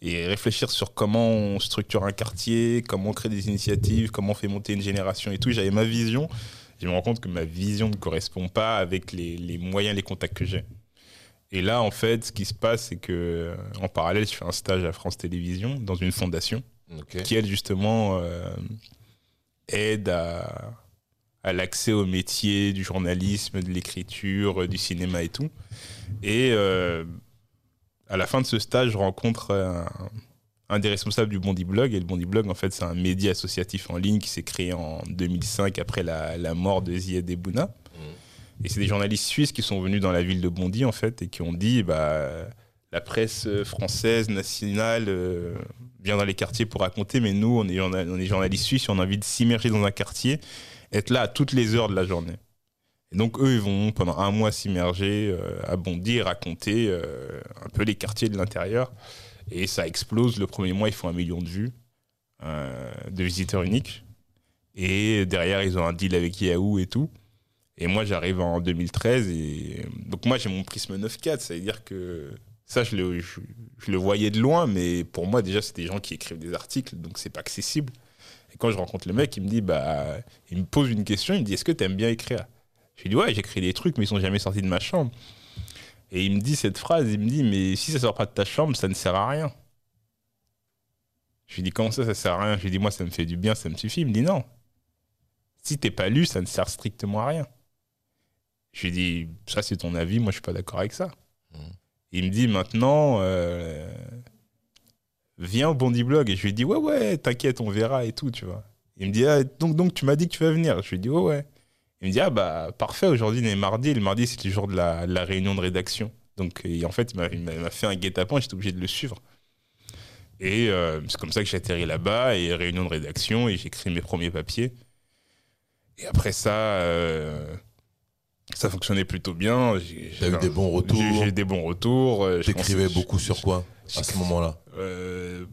et réfléchir sur comment on structure un quartier, comment on crée des initiatives, comment on fait monter une génération et tout. J'avais ma vision. Je me rends compte que ma vision ne correspond pas avec les, les moyens, les contacts que j'ai. Et là, en fait, ce qui se passe, c'est que en parallèle, je fais un stage à France Télévisions dans une fondation Qui elle justement euh, aide à, à l'accès au métier du journalisme, de l'écriture, du cinéma et tout. Et euh, à la fin de ce stage, je rencontre un, un des responsables du Bondi Blog. Et le Bondi Blog, en fait, c'est un média associatif en ligne qui s'est créé en 2005 après la, la mort de Ziad Ebouna. Et c'est des journalistes suisses qui sont venus dans la ville de Bondy, en fait, et qui ont dit bah, la presse française, nationale, euh, vient dans les quartiers pour raconter, mais nous, on est, journalistes suisses, on a envie de s'immerger dans un quartier, être là à toutes les heures de la journée. Et donc, eux, ils vont pendant un mois s'immerger euh, et raconter euh, un peu les quartiers de l'intérieur. Et ça explose. Le premier mois, ils font un million de vues, euh, de visiteurs uniques. Et derrière, ils ont un deal avec Yahoo et tout. Et moi, j'arrive en 2013. Et donc, moi, j'ai mon prisme 9.4. Ça veut dire que ça, je le, je, le voyais de loin. Mais pour moi, déjà, c'est des gens qui écrivent des articles. Donc, c'est pas accessible. Et quand je rencontre le mec, il me dit, bah, il me pose une question, il me dit, est-ce que tu aimes bien écrire? Je lui dis, ouais, j'écris des trucs, mais ils sont jamais sortis de ma chambre. Et il me dit cette phrase, il me dit, mais si ça sort pas de ta chambre, ça ne sert à rien. Je lui dis, comment ça, ça sert à rien? Je lui dis, moi, ça me fait du bien, ça me suffit. Il me dit, non. Si t'es pas lu, ça ne sert strictement à rien. Je lui dis, ça, c'est ton avis, moi, je suis pas d'accord avec ça. Mmh. Il me dit, maintenant, euh, viens au Bondi Blog. Et je lui dis, ouais, ouais, t'inquiète, on verra et tout, tu vois. Il me dit, ah, donc, tu m'as dit que tu vas venir. Je lui dis, ouais, ouais. Il me dit, ah, bah, parfait, aujourd'hui, on est mardi. Le mardi, c'est le jour de la, réunion de rédaction. Donc, et en fait, il m'a- fait un guet-apens, j'étais obligé de le suivre. Et euh, c'est comme ça que j'ai atterri là-bas, et réunion de rédaction, et j'écris mes premiers papiers. Et après ça, euh, ça fonctionnait plutôt bien. J'ai eu des bons retours. J'ai eu des bons retours. euh, T'écrivais beaucoup sur quoi à ce moment-là euh,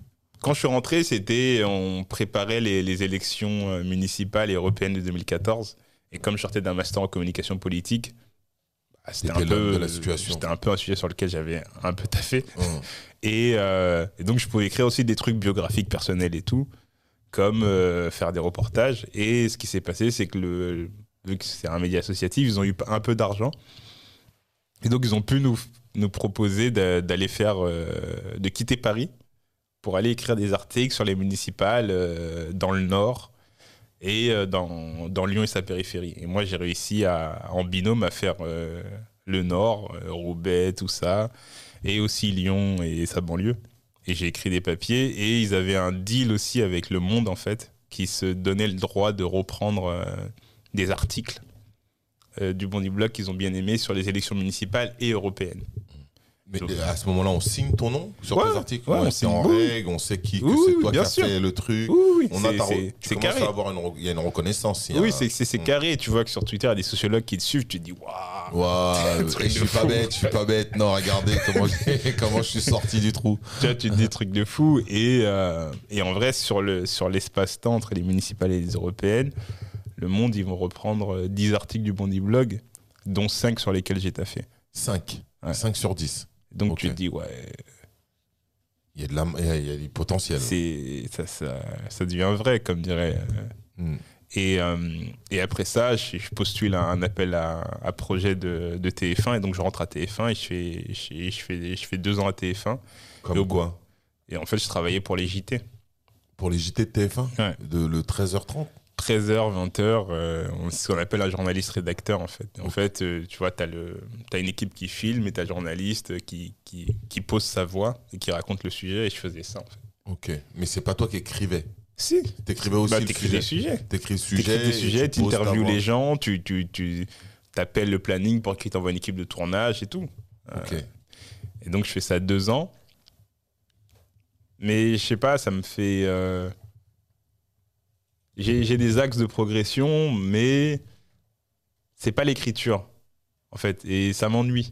quand je suis rentré, c'était on préparait les, les élections euh, municipales et européennes de 2014. Et comme je sortais d'un master en communication politique, bah, c'était un peu. C'était un peu un sujet sur lequel j'avais un peu taffé. Hum. Et, euh, et donc je pouvais écrire aussi des trucs biographiques personnels et tout, comme euh, faire des reportages. Et ce qui s'est passé, c'est que le, vu que c'est un média associatif, ils ont eu un peu d'argent. Et donc ils ont pu nous, nous proposer d'a- d'aller faire, euh, de quitter Paris pour aller écrire des articles sur les municipales euh, dans le Nord et euh, dans, dans Lyon et sa périphérie. Et moi, j'ai réussi à, en binôme à faire le Nord, Roubaix, tout ça, et aussi Lyon et sa banlieue. Et j'ai écrit des papiers et ils avaient un deal aussi avec Le Monde, en fait, qui se donnait le droit de reprendre des articles euh, du Bondi Blog qu'ils ont bien aimé sur les élections municipales et européennes. Mais Donc- à ce moment-là, on signe ton nom sur Ouais, tes articles ouais, on C'est signe. en règle, on sait qui, que Oui, c'est toi qui as fait le truc. Oui, oui, On a tu carré. à avoir une, il y a une reconnaissance. a Oui, un- c'est Mm. carré. Tu vois que sur Twitter, il y a des sociologues qui te suivent. Tu te dis, waouh. Truc et je suis pas bête, je suis pas bête. Non, regardez comment, je suis sorti du trou. Tu vois, tu te dis des trucs de fou. Et, euh, et en vrai, sur le sur l'espace-temps entre les municipales et les européennes, le monde, ils vont reprendre euh, 10 articles du Bondi Blog, dont 5 sur lesquels j'ai taffé. 5. Ouais. 5 sur 10. Donc tu te dis, ouais, Il y a, de la, il y a- il y a du potentiel. ça, ça, ça devient vrai, comme dirait. euh, Hmm. Et, euh, et après ça, je, je postule à un appel à, à projet de, de TF1 et donc je rentre à TF1 et je fais, je, je fais, je fais deux ans à TF1. Et Comme au quoi Et en fait, je travaillais pour les JT. Pour les JT de TF1 Ouais. de, Le 13h30 13h, 20h, euh, on- c'est ce qu'on appelle un journaliste rédacteur en fait. En fait, euh, tu vois, tu as, une équipe qui filme et tu as un journaliste qui, qui, qui pose sa voix et qui raconte le sujet et je faisais ça en fait. Ok. Mais c'est pas toi qui écrivais. Si, T'écrivais aussi bah, le t'écris sujet. des sujets. T'écris le sujet. des sujets, et tu poses ta interviews voix. les gens, tu, tu, tu appelles le planning pour qu'ils t'envoient une équipe de tournage et tout. Ok. Et donc je fais ça deux ans. Mais je sais pas, ça me fait. euh, J'ai des axes de progression, mais c'est pas l'écriture, en fait. Et ça m'ennuie.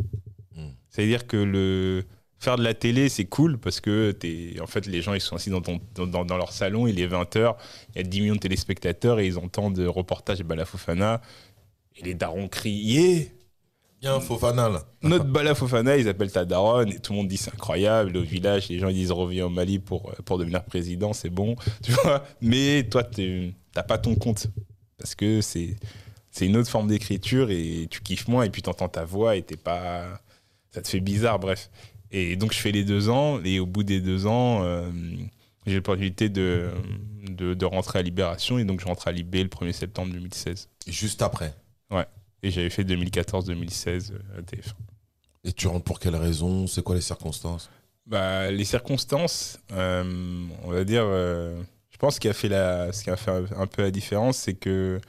Hmm. C'est-à-dire que le faire de la télé, c'est cool parce que en fait, les gens ils sont assis dans, ton, dans, dans- dans leur salon, il est 20h, il y a 10 millions de téléspectateurs et ils entendent de reportages Balafofana. Et les darons crient Yeah Il y a un faux fanal. notre Bala Fofana, ils appellent ta daronne et tout le monde dit c'est incroyable. Au village, les gens ils disent reviens au Mali pour, euh, pour devenir président, c'est bon. Tu vois Mais toi, t'as pas ton compte. Parce que c'est c'est une autre forme d'écriture et tu kiffes moins et puis t'entends ta voix et t'es pas. Ça te fait bizarre, bref. Et donc je fais les deux ans et au bout des deux ans, euh, j'ai l'opportunité de, de, de rentrer à Libération et donc je rentre à Libé le 1er septembre 2016. Et juste après. Et j'avais fait 2014-2016 à TF1. Et tu rentres pour quelle raison? C'est quoi les circonstances? Bah, les circonstances, euh, on va dire, euh, je pense qu'il a fait la, ce qui a fait un, peu la différence, c'est que,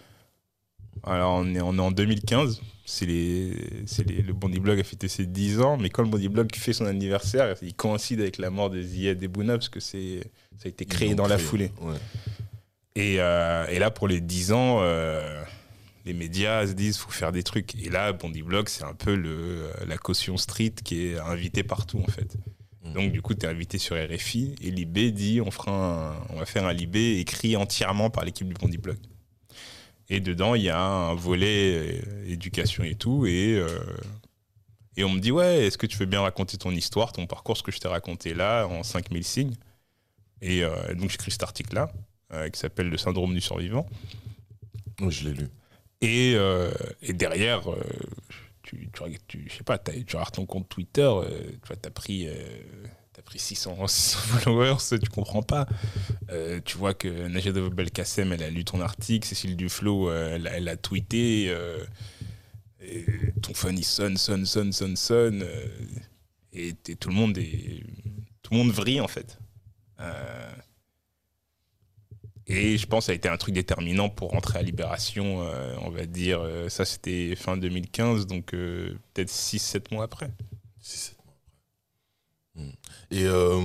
alors on est, on est en 2015, c'est les, c'est les, le Bondi Blog a fêté ses 10 ans, mais quand le Bondi Blog fait son anniversaire, il coïncide avec la mort de Ziad Ebouna, parce que c'est, ça a été créé dans la foulée. Ouais. Et, euh, et là, pour les 10 ans, les médias se disent faut faire des trucs. Et là, Bondi Blog, c'est un peu le, la caution street qui est invitée partout, en fait. Mm. Donc, du coup, tu es invité sur RFI. Et Libé dit on, fera un- on va faire un Libé écrit entièrement par l'équipe du Bondi Blog. Et dedans, il y a un volet euh, éducation et tout. Et, euh, et on me dit ouais, est-ce que tu veux bien raconter ton histoire, ton parcours, ce que je t'ai raconté là, en 5000 signes? Et euh, donc, j'écris cet article-là qui s'appelle Le syndrome du survivant. Oui, je l'ai lu. Et, euh, et derrière, euh, tu, tu, tu, je sais pas, tu regardes ton compte Twitter, euh, tu t'as pris, t'as pris 600, 600 followers, tu comprends pas. Tu vois que Najed Belkacem, elle a lu ton article, Cécile Duflo, elle, a- tweeté, et ton phone il sonne, sonne, sonne, sonne, sonne, et tout le monde est, tout le monde vrille en fait. Et je pense que ça a été un truc déterminant pour rentrer à Libération, euh, on va dire. euh, ça, c'était fin 2015, donc euh, peut-être 6-7 mois après. 6-7 mois après. Hmm. Et euh,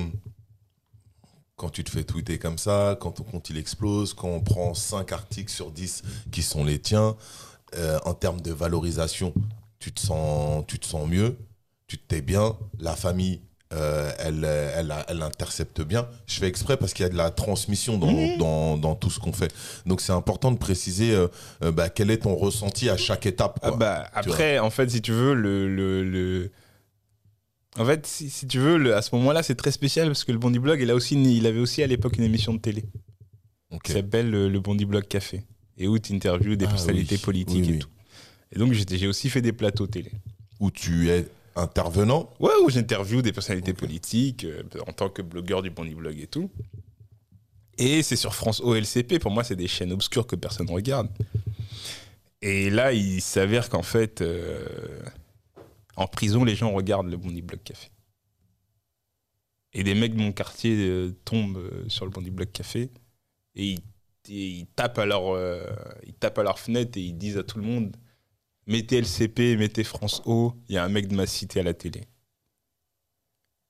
quand tu te fais tweeter comme ça, quand ton compte il explose, quand on prend 5 articles sur 10 qui sont les tiens, euh, en termes de valorisation, tu te sens, tu te sens mieux, tu te tais bien, la famille. Euh, elle, elle, elle intercepte bien. Je fais exprès parce qu'il y a de la transmission dans, Mhm. dans, dans tout ce qu'on fait. Donc c'est important de préciser euh, euh, bah, quel est ton ressenti à chaque étape. Ah bah, après, en fait, si tu veux, le. le, le- En fait, si, si tu veux, le- à ce moment-là, c'est très spécial parce que le Bondi Blog, il, a aussi, une- il avait aussi à l'époque une émission de télé Ok. qui s'appelle le, le Bondi Blog Café et où tu interviews des Ah personnalités oui, politiques oui, et oui. tout. Et donc, j'ai aussi fait des plateaux télé. Où tu es intervenant. Ouais, où j'interviewe des personnalités politiques euh, en tant que blogueur du Bondi Blog et tout. Et c'est sur France OLCP. Pour moi, c'est des chaînes obscures que personne ne regarde. Et là, il s'avère qu'en fait, euh, en prison, les gens regardent le Bondi Blog Café. Et des mecs de mon quartier euh, tombent sur le Bondi Blog Café et ils, tapent ils tapent à leur fenêtre et ils disent à tout le monde mettez LCP, mettez France O, il y a un mec de ma cité à la télé.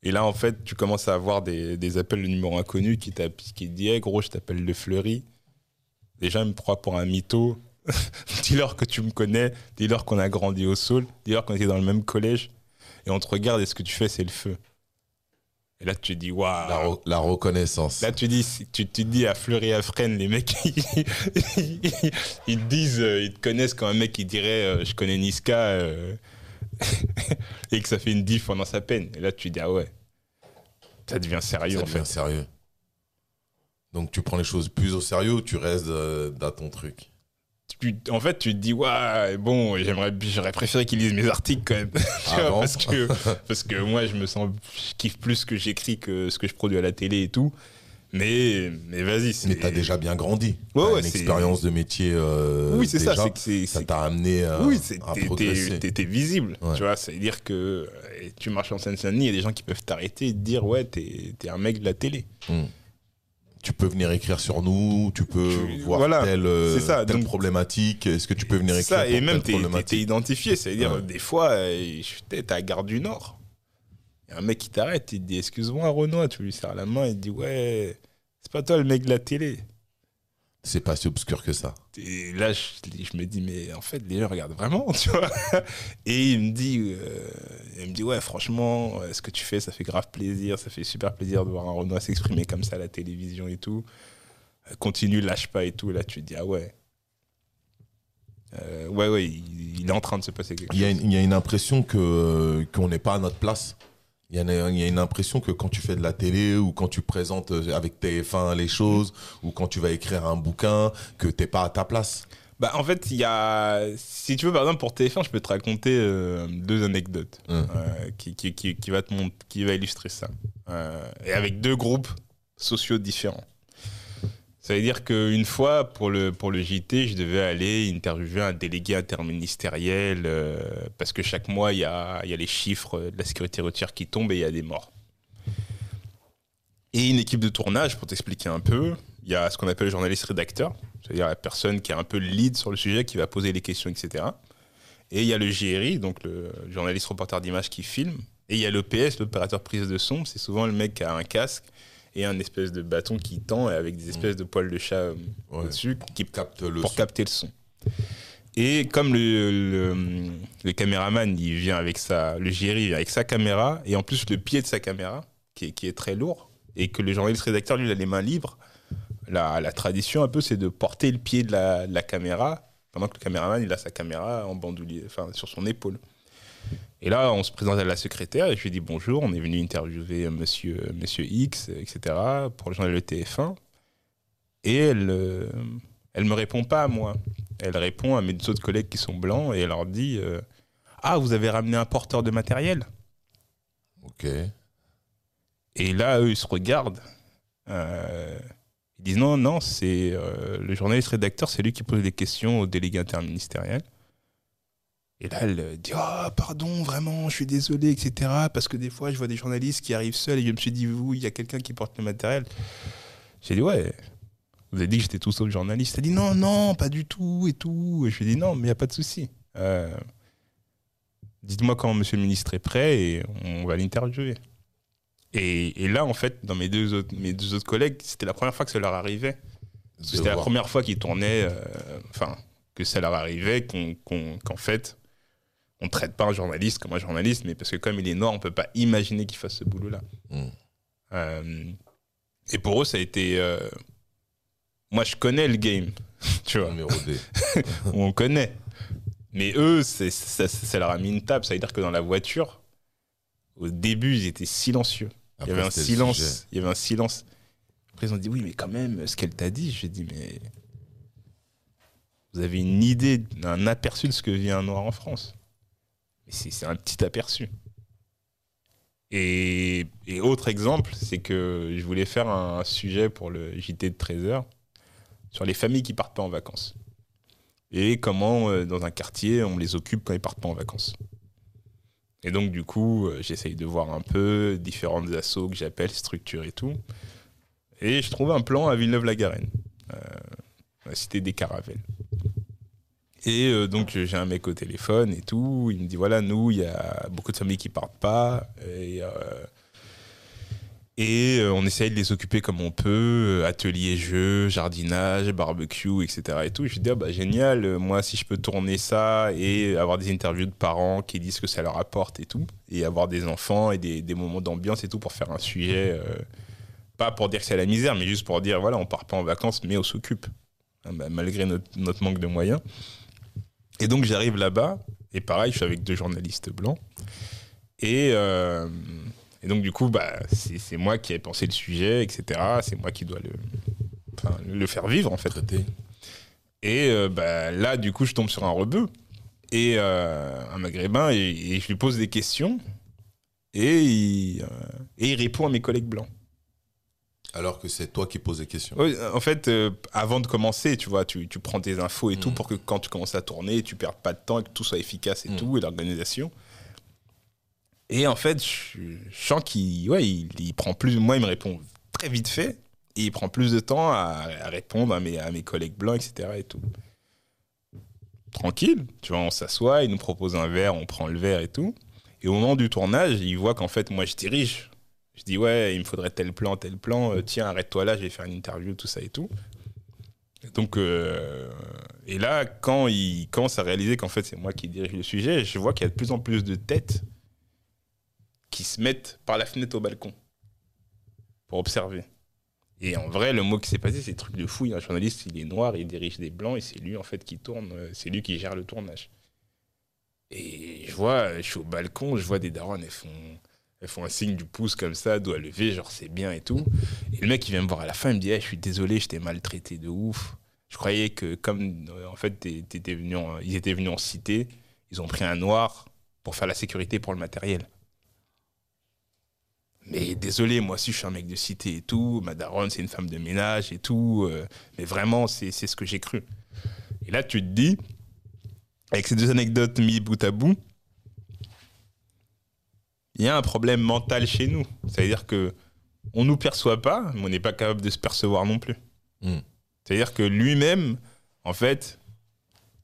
Et là, en fait, tu commences à avoir des, appels de numéro inconnu qui, qui te dit hey, gros, je t'appelle Le Fleury. Les gens me croient pour un mytho. dis-leur que tu me connais, dis-leur qu'on a grandi au Saul, dis-leur qu'on était dans le même collège. Et on te regarde et ce que tu fais, c'est le feu. Et là, tu te dis waouh. La, re- la reconnaissance. Là, tu, dis, tu, tu te dis à Fleury et à Fresnes, les mecs, ils, ils te disent, euh, ils te connaissent quand un mec qui dirait euh, Je connais Niska euh, et que ça fait une diff pendant sa peine. Et là, tu dis Ah ouais, ça devient sérieux ça en devient fait. sérieux. Donc tu prends les choses plus au sérieux ou tu restes euh, dans ton truc? Tu- en fait, tu te dis Ouais, bon, j'aimerais, j'aurais préféré qu'ils lisent mes articles quand même. Ah vois, bon parce, que, parce que moi, je me sens, je kiffe plus ce que j'écris que ce que je produis à la télé et tout. Mais, mais vas-y. Mais t'as déjà bien grandi. Ouais, ouais, une expérience de métier. euh, Oui, c'est ça. C'est Ça t'a amené euh, oui, c'est- à t'es- progresser. t'es t'es- t'es visible. Ouais. Tu vois, c'est-à-dire que euh, tu marches en Seine-Saint-Denis, il y a des gens qui peuvent t'arrêter et te dire Ouais, t'es es un mec de la télé. Hmm. Tu peux venir écrire sur nous, tu peux Tu- voir voilà, telle, euh, c'est ça, telle donc- problématique. Est-ce que tu peux venir écrire ça, pour et même t'es- identifié. C'est-à-dire, Ouais. des fois, euh, je suis peut-être à Gare du Nord. Il y a un mec qui t'arrête, il te dit Excuse-moi, Renoir, tu lui serres la main, il te dit Ouais, c'est pas toi le mec de la télé. C'est pas si obscur que ça. Et là, je, je me dis, mais en fait, les gens regardent vraiment, tu vois. Et il me dit, euh, il me dit, ouais, franchement, euh, ce que tu fais, ça fait grave plaisir, ça fait super plaisir de voir un Renoir s'exprimer comme ça à la télévision et tout. Euh, Continue, lâche pas et tout. Et là, tu te dis, ah ouais. Euh, ouais, ouais, il, il est en train de se passer quelque Il y a chose. il y a une impression que qu'on n'est pas à notre place. Il y, a une, il y a une impression que quand tu fais de la télé ou quand tu présentes euh, avec TF1 les choses ou quand tu vas écrire un bouquin, que t'es pas à ta place. Bah, en fait, il y a. Si tu veux, par exemple, pour TF1, je peux te raconter euh, deux anecdotes Hum. euh, qui, qui, qui, qui va te mont- qui va illustrer ça. Euh, et avec deux groupes sociaux différents. Ça veut dire qu'une fois, pour le, pour le JT, je devais aller interviewer un délégué interministériel euh, parce que chaque mois, il y a, y a les chiffres de la sécurité routière qui tombent et il y a des morts. Et une équipe de tournage, pour t'expliquer un peu, il y a ce qu'on appelle le journaliste rédacteur, c'est-à-dire la personne qui est un peu le lead sur le sujet, qui va poser les questions, etc. Et il y a le GRI, donc le journaliste reporter d'image qui filme. Et il y a l'OPS, l'opérateur prise de son, c'est souvent le mec qui a un casque et un espèce de bâton qui tend avec des espèces de poils de chat euh, Ouais. dessus qui Capte le pour son. capter le son. Et comme le, le, le caméraman, il vient avec sa, le GRI vient avec sa caméra, et en plus le pied de sa caméra, qui est, qui est très lourd, et que le journaliste rédacteur, lui, il a les mains libres, la, la tradition un peu, c'est de porter le pied de la, de la caméra, pendant que le caméraman, il a sa caméra en bandoulier, enfin, sur son épaule. Et là, on se présente à la secrétaire, et je lui dis bonjour, on est venu interviewer monsieur, monsieur X, etc., pour le journal de TF1. Et elle, euh, elle me répond pas à moi. Elle répond à mes autres collègues qui sont blancs et elle leur dit euh, Ah, vous avez ramené un porteur de matériel Ok. Et là, eux, ils se regardent. Euh, ils disent Non, non, c'est euh, le journaliste rédacteur, c'est lui qui pose des questions au délégué interministériel. Et là, elle euh, dit Ah, pardon, vraiment, je suis désolé, etc. Parce que des fois, je vois des journalistes qui arrivent seuls et je me suis dit Vous, il y a quelqu'un qui porte le matériel. J'ai dit Ouais. Vous avez dit que j'étais tout seul journaliste. Elle dit non, non, pas du tout et tout. Et je lui ai dit non, mais il n'y a pas de souci. Euh, Dites-moi quand monsieur le ministre est prêt et on va l'interviewer. Et, et là, en fait, dans mes deux autres, mes deux autres collègues, c'était la première fois que ça leur arrivait. C'était la première fois qu'ils tournaient, euh, enfin, que ça leur arrivait, qu'en fait, on ne traite pas un journaliste comme un journaliste, mais parce que comme il est noir, on ne peut pas imaginer qu'il fasse ce boulot-là. Mm. Euh, et pour eux, ça a été. euh, moi, je connais le game, tu vois, on connaît. Mais eux, c'est- ça, ça leur a mis une table. Ça veut dire que dans la voiture, au début, ils étaient silencieux. Il y avait un silence. Il y avait un silence. Après, ils ont dit oui, mais quand même, ce qu'elle t'a dit, je lui ai dit, mais vous avez une idée, un aperçu de ce que vit un noir en France. Mais c'est un petit aperçu. Et, autre exemple, c'est que je voulais faire un sujet pour le JT de 13h sur les familles qui partent pas en vacances. Et comment, euh, dans un quartier, on les occupe quand ils partent pas en vacances. Et donc, du coup, euh, j'essaye de voir un peu différentes assos que j'appelle, structures et tout. Et je trouve un plan à Villeneuve-la-Garenne, euh, la cité des Caravelles. Et euh, donc, j'ai un mec au téléphone et tout. Il me dit voilà, nous, il y a beaucoup de familles qui partent pas. Et, euh, et euh, on essaye de les occuper comme on peut, euh, atelier jeux, jardinage, barbecue, etc. Et tout. Et je dis, ah bah, génial, euh, moi si je peux tourner ça et avoir des interviews de parents qui disent que ça leur apporte et tout, et avoir des enfants et des, des moments d'ambiance et tout pour faire un sujet, euh, pas pour dire que c'est la misère, mais juste pour dire, voilà, on part pas en vacances, mais on s'occupe, Hein, bah, malgré notre, notre manque de moyens. Et donc j'arrive là-bas, et pareil, je suis avec deux journalistes blancs, et... euh, et donc, du coup, bah, c'est c'est moi qui ai pensé le sujet, etc. C'est moi qui dois le, enfin, le faire vivre, en fait. Et euh, bah, là, du coup, je tombe sur un rebeu, et euh, un maghrébin, et, et je lui pose des questions, et il, et il répond à mes collègues blancs. Alors que c'est toi qui poses des questions. Oui, en fait, euh, avant de commencer, tu vois, tu, tu prends tes infos et tout Mm. pour que quand tu commences à tourner, tu perdes pas de temps et que tout soit efficace et Mm. tout, et l'organisation. Et en fait, je, je sens qu'il ouais, il, il prend plus. Moi, il me répond très vite fait, et il prend plus de temps à, à répondre à mes, à mes collègues blancs, etc. Et tout. Tranquille, tu vois, on s'assoit, il nous propose un verre, on prend le verre et tout. Et au moment du tournage, il voit qu'en fait, moi, je dirige. Je dis, ouais, il me faudrait tel plan, tel plan. euh, tiens, arrête-toi là, je vais faire une interview, tout ça et tout. Donc, euh, et là, quand il commence à réaliser qu'en fait, c'est moi qui dirige le sujet, je vois qu'il y a de plus en plus de têtes qui se mettent par la fenêtre au balcon pour observer. Et en vrai, le mot qui s'est passé, c'est truc de fou. Il y a un journaliste, il est noir, il dirige des blancs, et c'est lui, en fait, qui tourne, euh, c'est lui qui gère le tournage. Et je vois, je suis au balcon, je vois des darons, elles font, elles font un signe du pouce comme ça, doigt levé, genre c'est bien et tout. Et le mec, il vient me voir à la fin, il me dit, Eh, je suis désolé, je t'ai maltraité de ouf. Je croyais que comme, euh, en fait, t'étais venu en- ils étaient venus en cité, ils ont pris un noir pour faire la sécurité pour le matériel. Mais désolé, moi aussi je suis un mec de cité et tout, ma daronne c'est une femme de ménage et tout, euh, mais vraiment c'est ce que j'ai cru. Et là tu te dis, avec ces deux anecdotes mis bout à bout, il y a un problème mental chez nous. C'est-à-dire que on nous perçoit pas, mais on n'est pas capable de se percevoir non plus. Mm. C'est-à-dire que lui-même, en fait,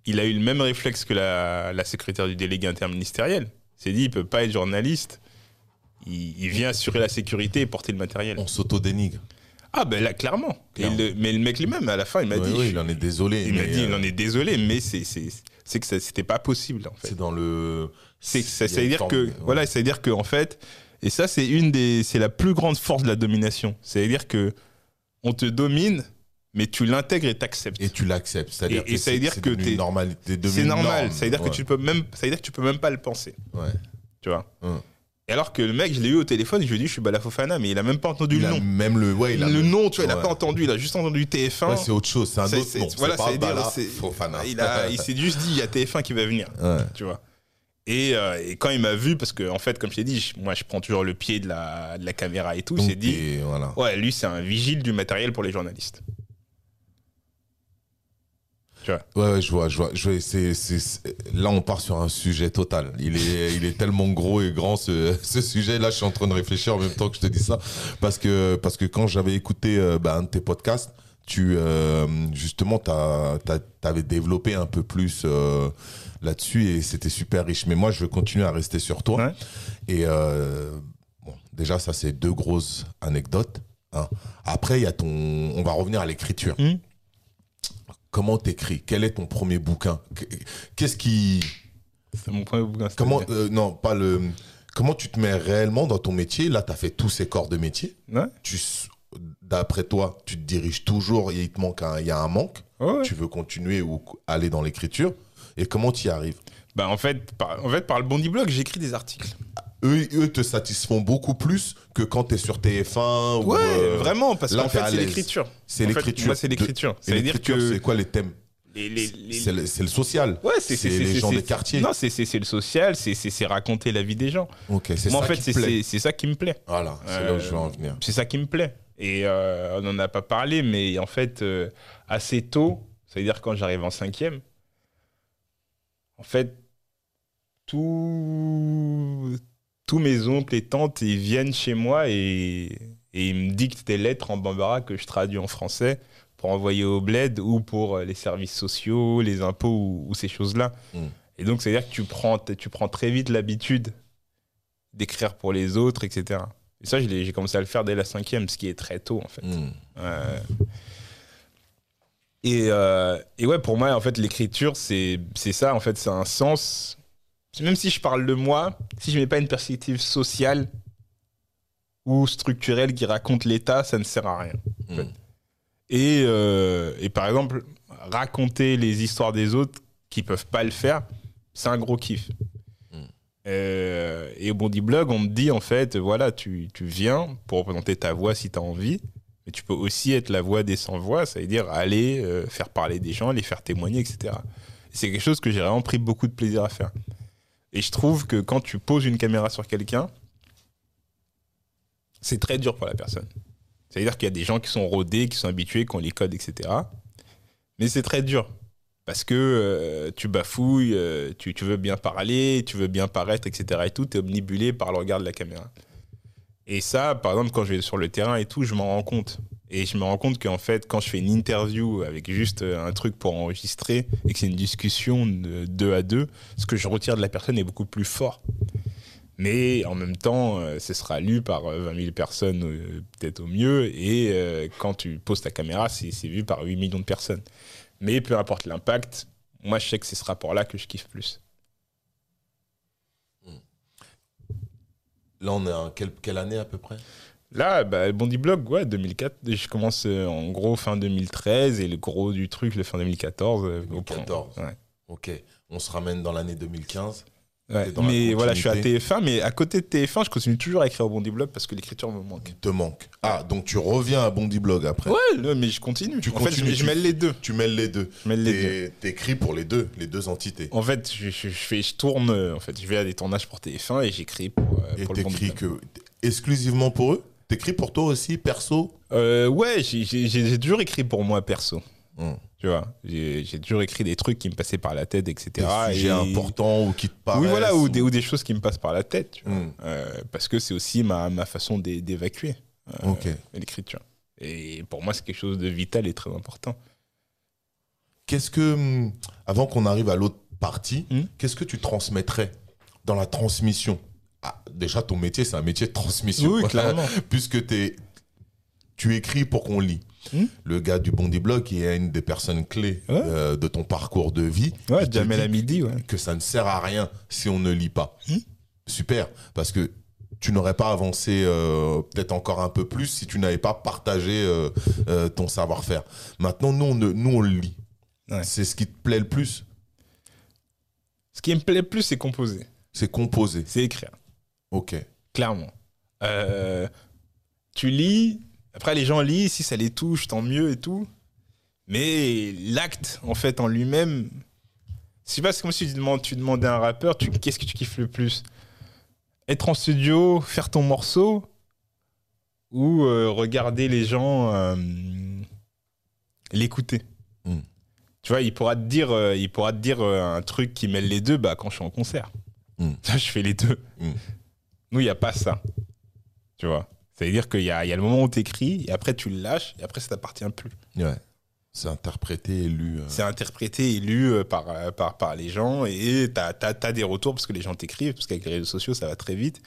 il a eu le même réflexe que la, la secrétaire du délégué interministériel. Il s'est dit, il peut pas être journaliste, il, il vient assurer la sécurité et porter le matériel. On s'auto-dénigre. Ah ben là, clairement. Et Clairement. le- mais le mec lui-même, à la fin, il m'a dit... oui, je- il en est désolé. il m'a dit, il euh, en est désolé, mais c'est c'est- c'est que c'était pas possible, en fait. C'est dans le. C'est ça, il y a ça veut une dire forme- que ouais. voilà, ça veut dire que en fait, et ça c'est une des, c'est la plus grande force de la domination. C'est-à-dire que on te domine, mais tu l'intègres et t'acceptes. Et tu l'acceptes. C'est-à-dire Et- et ça veut c'est- dire c'est que t'es- normal. C'est normal. Ça veut dire que tu peux même, ça veut dire que tu peux même pas le penser. Ouais. Tu vois. Hum. Et alors que le mec, je l'ai eu au téléphone, je lui ai dit, je suis Bala Fofana, mais il a même pas entendu Il le nom. même le. Ouais, il a le nom, tu vois, il a pas entendu, il a juste entendu TF1. Ouais, c'est autre chose, c'est un C'est- autre c'est- nom. voilà, c'est ça pas veut dire, Bala c'est- Fofana. il, a- il s'est juste dit, il y a TF1 qui va venir, tu vois. Et, euh, et quand il m'a vu, parce que en fait, comme je t'ai dit, je- moi je prends toujours le pied de la, de la caméra et tout, s'est dit, voilà. ouais, lui c'est un vigile du matériel pour les journalistes. Tu vois. Ouais, ouais, je vois, je vois. Je Là, on part sur un sujet total. Il est, il est tellement gros et grand ce, ce sujet. Là, je suis en train de réfléchir en même temps que je te dis ça, parce que parce que quand j'avais écouté euh, bah, un de tes podcasts, tu euh, justement, t'avais développé un peu plus euh, là-dessus et c'était super riche. Mais moi, je veux continuer à rester sur toi. Ouais. Et euh, bon, déjà, ça, c'est deux grosses anecdotes. hein. Après, il y a ton. On va revenir à l'écriture. Hmm. Comment t'écris? Quel est ton premier bouquin? Qu- Qu'est-ce qui. C'est mon premier bouquin. Comment. non, pas le. Comment tu te mets réellement dans ton métier? Là, tu as fait tous ces corps de métier. Ouais. Tu, d'après toi, tu te diriges toujours et il te manque un, il y a un manque. Ouais. Tu veux continuer ou aller dans l'écriture. Et comment tu y arrives? Bah, en fait, par, en fait, par le Bondi Blog, j'écris des articles. eux, eux te satisfont beaucoup plus que quand tu es sur TF1 ou. Ouais, euh, vraiment, parce là, qu'en fait, c'est l'écriture. C'est l'écriture. moi, c'est l'écriture. C'est quoi les thèmes? les, C'est le, social. Ouais, c'est c'est les gens des quartiers. Non, c'est le social, c'est raconter la vie des gens. Ok, c'est Moi, ça en fait, c'est ça qui me plaît. Voilà, c'est là où Euh, je veux en venir. C'est ça qui me plaît. Et euh, on n'en a pas parlé, mais en fait, euh, assez tôt, ça veut dire quand j'arrive en cinquième, en fait, tous tous mes oncles et tantes, ils viennent chez moi et, et ils me dictent des lettres en bambara que je traduis en français pour envoyer au bled ou pour euh, les services sociaux, les impôts ou, ou ces choses-là. Mm. Et donc, c'est-à-dire que tu prends, tu prends très vite l'habitude d'écrire pour les autres, etc. Et ça, j'ai commencé à le faire dès la cinquième, ce qui est très tôt, en fait. Hmm. Euh, et, euh, et ouais, pour moi, en fait, l'écriture, c'est c'est ça, en fait, c'est un sens. Même si je parle de moi, si je mets pas une perspective sociale ou structurelle qui raconte l'État, ça ne sert à rien. Hmm. Et, euh, et par exemple, raconter les histoires des autres qui peuvent pas le faire, c'est un gros kiff. Euh, et au Bondi Blog, on me dit en fait, voilà, tu, tu viens pour représenter ta voix si tu as envie, mais tu peux aussi être la voix des sans-voix, ça veut dire aller euh, faire parler des gens, les faire témoigner, etc. Et C'est quelque chose que j'ai vraiment pris beaucoup de plaisir à faire. Et je trouve que quand tu poses une caméra sur quelqu'un, c'est très dur pour la personne. C'est-à-dire qu'il y a des gens qui sont rodés, qui sont habitués, qui ont les codes, etc. Mais c'est très dur. Parce que euh, tu bafouilles, euh, tu, veux bien parler, tu veux bien paraître, etc. Et tout, tu es omnibulé par le regard de la caméra. Et ça, par exemple, quand je vais sur le terrain et tout, je m'en rends compte. Et je me rends compte qu'en fait, quand je fais une interview avec juste euh, un truc pour enregistrer et que c'est une discussion de deux à deux, ce que je retire de la personne est beaucoup plus fort. Mais en même temps, ce sera lu par euh, 20 000 personnes, peut-être au mieux. Et quand tu poses ta caméra, c'est vu par 8 millions de personnes. Mais peu importe l'impact, moi, je sais que c'est ce rapport-là que je kiffe plus. Là, on est en quelle, quelle année à peu près? Là, bah, Bondi Blog, ouais, 2004. Je commence euh, en gros fin 2013 et le gros du truc, le fin 2014. euh, au point. 2014. Ouais. Ok, on se ramène dans l'année 2015. Ouais, Mais voilà, je suis à continuité. TF1, mais à côté de TF1, je continue toujours à écrire au Bondi Blog parce que l'écriture me manque. Te manque. Ah, donc tu reviens à Bondi Blog après. Ouais, non, mais je continue. Tu en fait, je, je mêle les deux. Tu mêles les deux. Mêle les deux. T'écris pour les deux, les deux entités. En fait, je, je- je fais, je tourne. euh, En fait, je vais à des tournages pour TF1 et j'écris pour, euh, Et pour le Bondi t'écris Blog. que exclusivement pour eux? T'écris pour toi aussi, perso? Euh, ouais, j'ai- toujours écrit pour moi perso. Hmm. Tu vois, j'ai toujours écrit des trucs qui me passaient par la tête, etc. Des sujets et- importants ou qui te paraissent Oui, voilà, ou des, ou des choses qui me passent par la tête. tu vois. Hmm. Euh, parce que c'est aussi ma, ma façon d'é- d'évacuer euh, l'écriture. Et pour moi, c'est quelque chose de vital et très important. Qu'est-ce que, hum, avant qu'on arrive à l'autre partie, Hmm. qu'est-ce que tu transmettrais dans la transmission? Ah, Déjà, ton métier, c'est un métier de transmission. Oui, clairement. Puisque tu écris pour qu'on lit. Hmm? Le gars du Bondi Blog, qui est une des personnes clés Ouais. euh, de ton parcours de vie, Ouais, Jamel dit à midi, ouais. que ça ne sert à rien si on ne lit pas. Hmm? Super, parce que tu n'aurais pas avancé euh, peut-être encore un peu plus si tu n'avais pas partagé euh, euh, ton savoir-faire. Maintenant, nous, on, nous, on le lit. Ouais. C'est ce qui te plaît le plus, Ce qui me plaît plus, c'est composer, c'est composer. c'est écrire. Ok. Clairement. Tu lis, après les gens lisent, si ça les touche, tant mieux et tout. Mais l'acte, en fait, en lui-même, c'est pas comme si tu, demandes, tu demandais à un rappeur, tu, qu'est-ce que tu kiffes le plus? Être en studio, faire ton morceau, ou euh, regarder les gens euh, l'écouter. Mm. Tu vois, il pourra te dire, euh, il pourra te dire un truc qui mêle les deux bah, quand je suis en concert. Mm. Ça, je fais les deux. Mm. Nous, il n'y a pas ça. Tu vois? Ça veut dire qu'il y y a le moment où tu écris, et après tu le lâches, et après ça t'appartient plus. Ouais. C'est interprété et lu. euh. C'est interprété et lu euh, par, euh, par, par les gens, et tu as, des retours parce que les gens t'écrivent, parce qu'avec les réseaux sociaux, ça va très vite.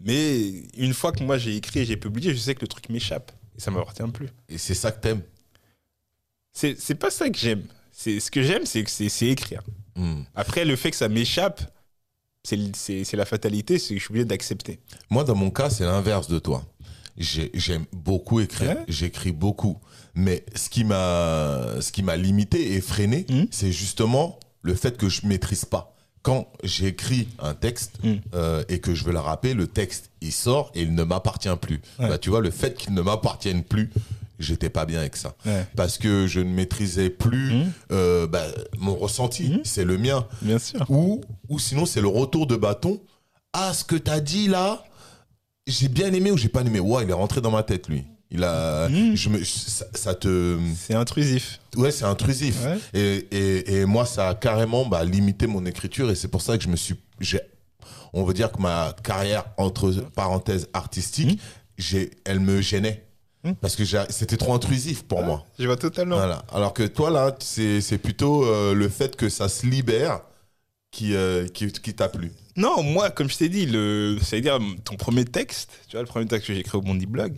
Mais une fois que moi j'ai écrit et j'ai publié, je sais que le truc m'échappe, et ça m'appartient plus. Et c'est ça que t'aimes. C'est pas ça que j'aime. Ce que j'aime, c'est que c'est écrire. Mm. Après, le fait que ça m'échappe, c'est la fatalité, c'est que je suis obligé d'accepter. Moi, dans mon cas, c'est l'inverse de toi. J'ai- J'aime beaucoup écrire. Ouais. J'écris beaucoup. Mais ce qui m'a, ce qui m'a limité et freiné, Mhm. c'est justement le fait que je maîtrise pas. Quand j'écris un texte Mhm. euh, et que je veux le rapper, le texte il sort et il ne m'appartient plus. Ouais. Bah, tu vois, le fait qu'il ne m'appartienne plus, j'étais pas bien avec ça. Ouais. Parce que je ne maîtrisais plus Mhm. euh, bah, mon ressenti. C'est le mien. Bien sûr. Ou, ou sinon, c'est le retour de bâton. Ah, ce que t'as dit là, j'ai bien aimé ou j'ai pas aimé? Ouais, il est rentré dans ma tête, lui. Il a, Mhm. je me, ça, ça te, C'est intrusif. ouais, c'est intrusif. Ouais. Et, et, et moi, ça a carrément bah, limité mon écriture et c'est pour ça que je me suis, on veut dire que ma carrière entre parenthèses artistique, j'ai, elle me gênait Mhm. parce que c'était trop intrusif pour moi. Je vois totalement. Voilà. Alors que toi, là, c'est c'est plutôt euh, le fait que ça se libère qui, euh, qui, qui t'a plu. Non, moi, comme je t'ai dit, le, ça veut dire ton premier texte, tu vois, le premier texte que j'ai écrit au Bondi Blog.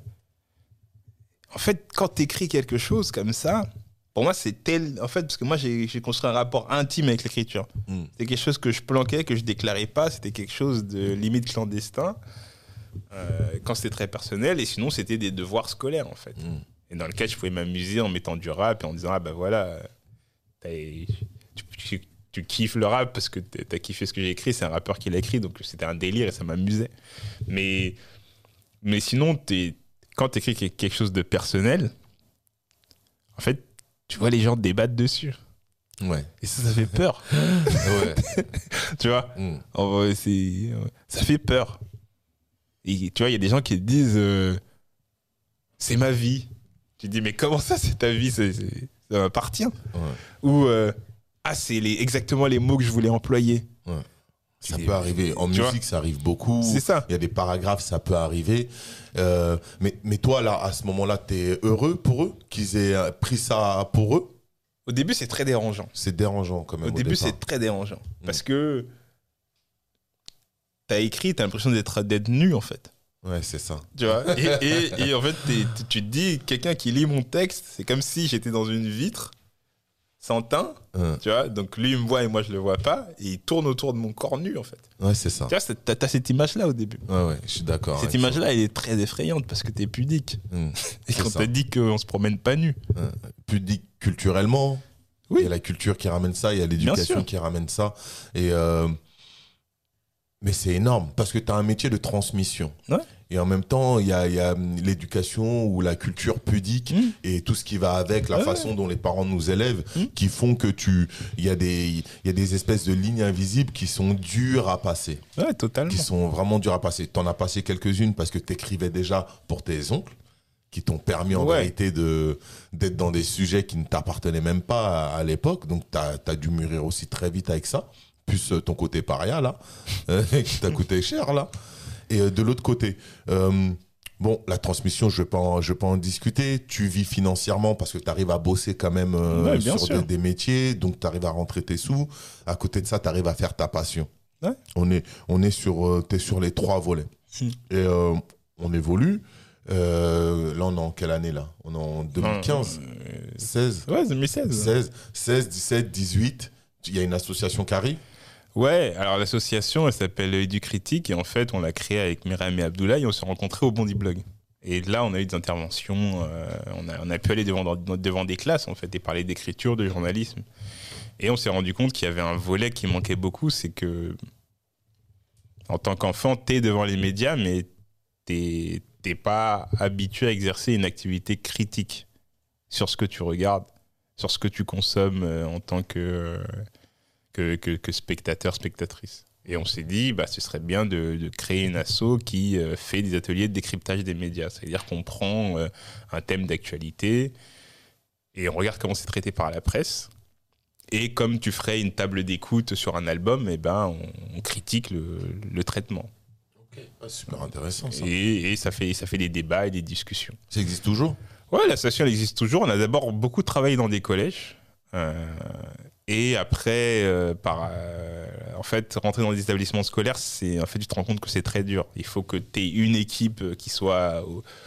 En fait, quand tu écris quelque chose comme ça, pour moi, c'est tel. En fait, parce que moi, j'ai j'ai construit un rapport intime avec l'écriture. Mm. C'était quelque chose que je planquais, que je déclarais pas. C'était quelque chose de limite clandestin. euh, quand c'était très personnel. Et sinon, c'était des devoirs scolaires, en fait. Mm. Et dans lequel je pouvais m'amuser en mettant du rap et en disant Ah ben voilà, tu, tu- tu kiffes le rap parce que t'as kiffé ce que j'ai écrit, c'est un rappeur qui l'a écrit, donc c'était un délire et ça m'amusait. Mais, mais sinon, t'es- quand tu écris quelque chose de personnel, en fait, tu vois les gens débattent dessus. Ouais. Et ça, ça fait peur. ouais. tu vois? Mm. C'est, ça fait peur. Et tu vois, il y a des gens qui te disent euh, c'est ma vie. Tu te dis, mais comment ça, c'est ta vie? Ça m'appartient. Ouais. Ou euh, ah, c'est les, exactement les mots que je voulais employer. Ça peut arriver. En musique, ça arrive beaucoup. C'est ça. Il y a des paragraphes, ça peut arriver. Euh, mais, mais toi, là, à ce moment-là, tu es heureux pour eux? Qu'ils aient euh, pris ça pour eux? Au début, c'est très dérangeant. C'est dérangeant quand même. Au Au, début, c'est très dérangeant. Mm. Parce que t'as écrit, t'as l'impression d'être d'être nu, en fait. Ouais, c'est ça. Tu vois? Et, et- et en fait, t'es- tu te dis, quelqu'un qui lit mon texte, c'est comme si j'étais dans une vitre, Hein. tu vois. Donc lui, il me voit et moi, je le vois pas. Et il tourne autour de mon corps nu, en fait. Ouais, c'est ça. Tu vois, t'as t'as cette image-là au début. Ouais, ouais, je suis d'accord. Cette image-là, elle est très effrayante parce que t'es pudique. ça. Mm. Et quand t'as dit qu'on se promène pas nu. Pudique culturellement. Oui. Il y a la culture qui ramène ça, il y a l'éducation qui ramène ça. Et euh, Mais c'est énorme parce que tu as un métier de transmission. Ouais. Et en même temps, il y a, hum, l'éducation ou la culture pudique Mm. et tout ce qui va avec, la Ouais. façon dont les parents nous élèvent, Mm. qui font que tu. Il y, a des- y a des espèces de lignes invisibles qui sont dures à passer. Ouais, totalement. Qui sont vraiment dures à passer. Tu en as passé quelques-unes parce que tu écrivais déjà pour tes oncles qui t'ont permis en Ouais. vérité de d'être dans des sujets qui ne t'appartenaient même pas à, à l'époque. Donc, tu as, dû mûrir aussi très vite avec ça. Plus euh, ton côté paria, là, euh, qui t'a coûté cher, là. Et euh, de l'autre côté, euh, bon, la transmission, je ne vais, pas en- je vais pas en discuter. Tu vis financièrement parce que tu arrives à bosser quand même euh, Ouais, sur des, des métiers. Donc, tu arrives à rentrer tes sous. À côté de ça, tu arrives à faire ta passion. Ouais. On est, on est sur, t'es sur les trois volets. Hmm. Et euh, on évolue. Euh, là, on est en quelle année là? On est en 2015, Euh, 16, Ouais, 2016. 16, 16, 17, 18. Il y a une association qui arrive? Ouais, alors l'association, elle s'appelle Éducritique et en fait, on l'a créée avec Myriam et Abdoulaye. On s'est rencontrés au Bondi Blog. Et là, on a eu des interventions. euh, on, a, on a pu aller devant, devant des classes, en fait, et parler d'écriture, de journalisme. Et on s'est rendu compte qu'il y avait un volet qui manquait beaucoup, c'est que. En tant qu'enfant, tu es devant les médias, mais tu n'es pas habitué à exercer une activité critique sur ce que tu regardes, sur ce que tu consommes euh, en tant que, que, que, spectateur, spectatrice. Et on s'est dit, bah, ce serait bien de, créer une asso qui euh, fait des ateliers de décryptage des médias. C'est-à-dire qu'on prend euh, un thème d'actualité et on regarde comment c'est traité par la presse. Et comme tu ferais une table d'écoute sur un album, et eh ben, on, critique le, le traitement. super intéressant ça. Et, ça, fait, ça fait des débats et des discussions. Ça existe toujours? Ouais, la station elle existe toujours. On a d'abord beaucoup travaillé dans des collèges. Euh, et après, euh, par, euh, en fait, rentrer dans des établissements scolaires, c'est en fait, tu te rends compte que c'est très dur. Il faut que tu aies une équipe qui soit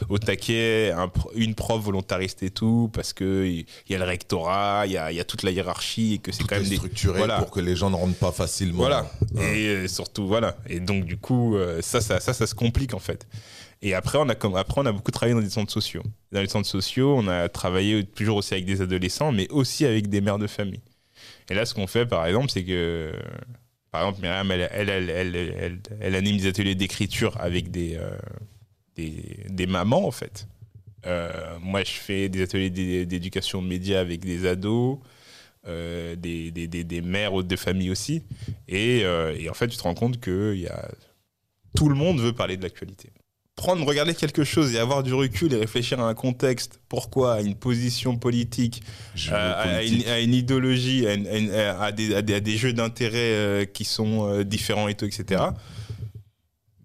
au, taquet, une prof volontariste et tout, parce que il y a le rectorat, il y a, y a, toute la hiérarchie et que c'est quand même structuré pour que les gens ne rentrent pas facilement. Voilà. Et surtout, voilà. Et donc, du coup, ça, ça, ça, ça se complique en fait. Et après on, a, après, on a beaucoup travaillé dans des centres sociaux. Dans les centres sociaux, on a travaillé toujours aussi avec des adolescents, mais aussi avec des mères de famille. Et là, ce qu'on fait, par exemple, c'est que, par exemple, Myriam, elle, elle, elle, elle anime des ateliers d'écriture avec des, euh, des, des, mamans, en fait. Euh, moi, je fais des ateliers d'éducation média avec des ados, euh, des, des, des, mères de famille aussi. Et, et, en fait, tu te rends compte que y a... tout le monde veut parler de l'actualité prendre, regarder quelque chose et avoir du recul et réfléchir à un contexte, pourquoi, à une position politique, euh, à, une, idéologie, à, des, jeux d'intérêt euh, qui sont euh, différents et tout, etc.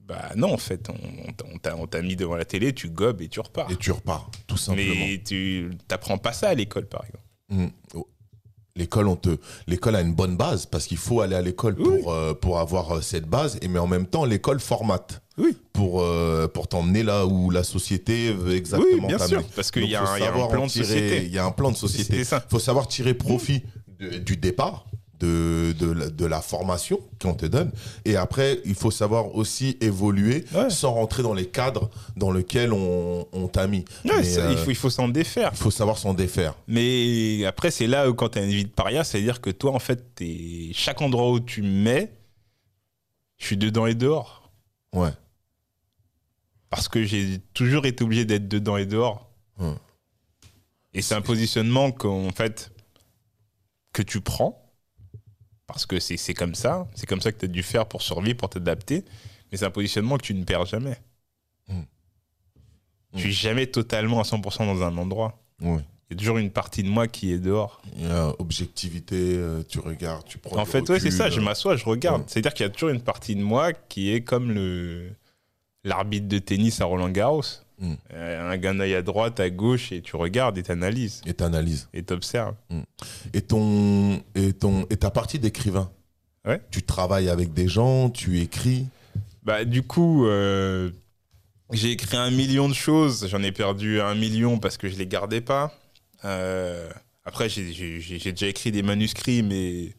Bah non, en fait, on, t'a mis devant la télé, tu gobes et tu repars. Et tu repars, tout simplement. Mais tu n'apprends pas ça à l'école, par exemple. Mmh. Oh. L'école, on te, l'école a une bonne base parce qu'il faut aller à l'école pour, pour avoir cette base. Et mais en même temps, l'école formate oui. pour, euh, pour t'emmener là où la société veut exactement oui, bien sûr, parce qu'il y, a un plan de société. Il y a un plan de société. Il faut savoir tirer profit du départ. De, de, la formation qu'on te donne. Et après, il faut savoir aussi évoluer sans rentrer dans les cadres dans lesquels on, t'a mis. il euh, faut, il faut s'en défaire. Il faut savoir s'en défaire. Mais après, c'est là où quand tu as une vie de paria, c'est-à-dire que toi, en fait, es, chaque endroit où tu mets, je suis dedans et dehors. Ouais parce que j'ai toujours été obligé d'être dedans et dehors. Et c'est un positionnement qu'en fait que tu prends parce que c'est comme ça, c'est comme ça que tu as dû faire pour survivre, pour t'adapter, mais c'est un positionnement que tu ne perds jamais. Mm. Tu es jamais totalement à 100% dans un endroit. Il y a toujours une partie de moi qui est dehors. Il y a objectivité, euh, tu regardes, tu prends. En fait, ouais, c'est ça, je m'assois, je regarde. C'est-à-dire qu'il y a toujours une partie de moi qui est comme le l'arbitre de tennis à Roland Garros. Mm. Euh, un gars d'œil à droite, à gauche, et tu regardes et t'analyses. Et t'analyses. Et t'observes. Mm. Et, ton, et, ton, et ta partie d'écrivain? Ouais. Tu travailles avec des gens, tu écris? Bah, Du coup, euh, j'ai écrit un million de choses. J'en ai perdu un million parce que je les gardais pas. Euh, après, j'ai déjà écrit des manuscrits, mais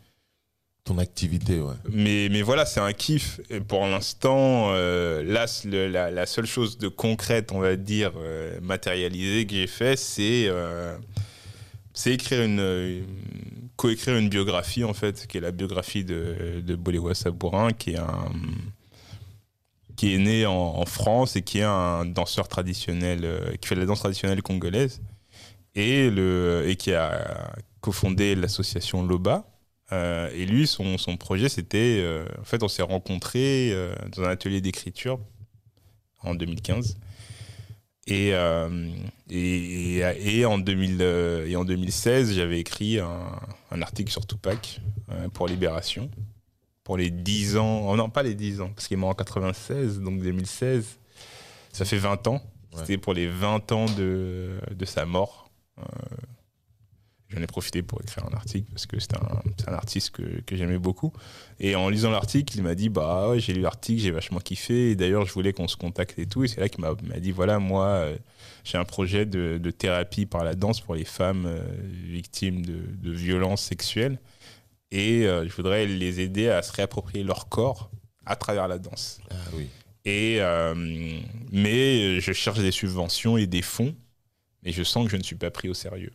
activité. Mais, mais voilà, c'est un kiff. Pour l'instant, euh, la, seule chose de concrète, on va dire, euh, matérialisée que j'ai fait, c'est euh, c'est écrire une, coécrire une biographie, en fait, qui est la biographie de, de Boléwa Sabourin, qui est un qui est né en, France et qui est un danseur traditionnel, qui fait de la danse traditionnelle congolaise, et, le, et qui a cofondé l'association Loba, euh, et lui, son, son projet, c'était. Euh, en fait, on s'est rencontrés euh, dans un atelier d'écriture en 2015. Et, et, et, en 2000, et en 2016, j'avais écrit un, un, article sur Tupac pour Libération. Pour les 10 ans. Oh non, pas les 10 ans, parce qu'il est mort en 96, donc 2016. Ça fait 20 ans. C'était pour les 20 ans de, de sa mort j'en ai profité pour écrire un article parce que c'est un, un, artiste que, que j'aimais beaucoup. Et en lisant l'article, il m'a dit Bah ouais, j'ai lu l'article, j'ai vachement kiffé. Et d'ailleurs, je voulais qu'on se contacte et tout. Et c'est là qu'il m'a dit Voilà, moi, euh, j'ai un projet de, de, thérapie par la danse pour les femmes euh, victimes de, de, violences sexuelles. Et euh, je voudrais les aider à se réapproprier leur corps à travers la danse. Ah oui. Et, mais je cherche des subventions et des fonds. Et je sens que je ne suis pas pris au sérieux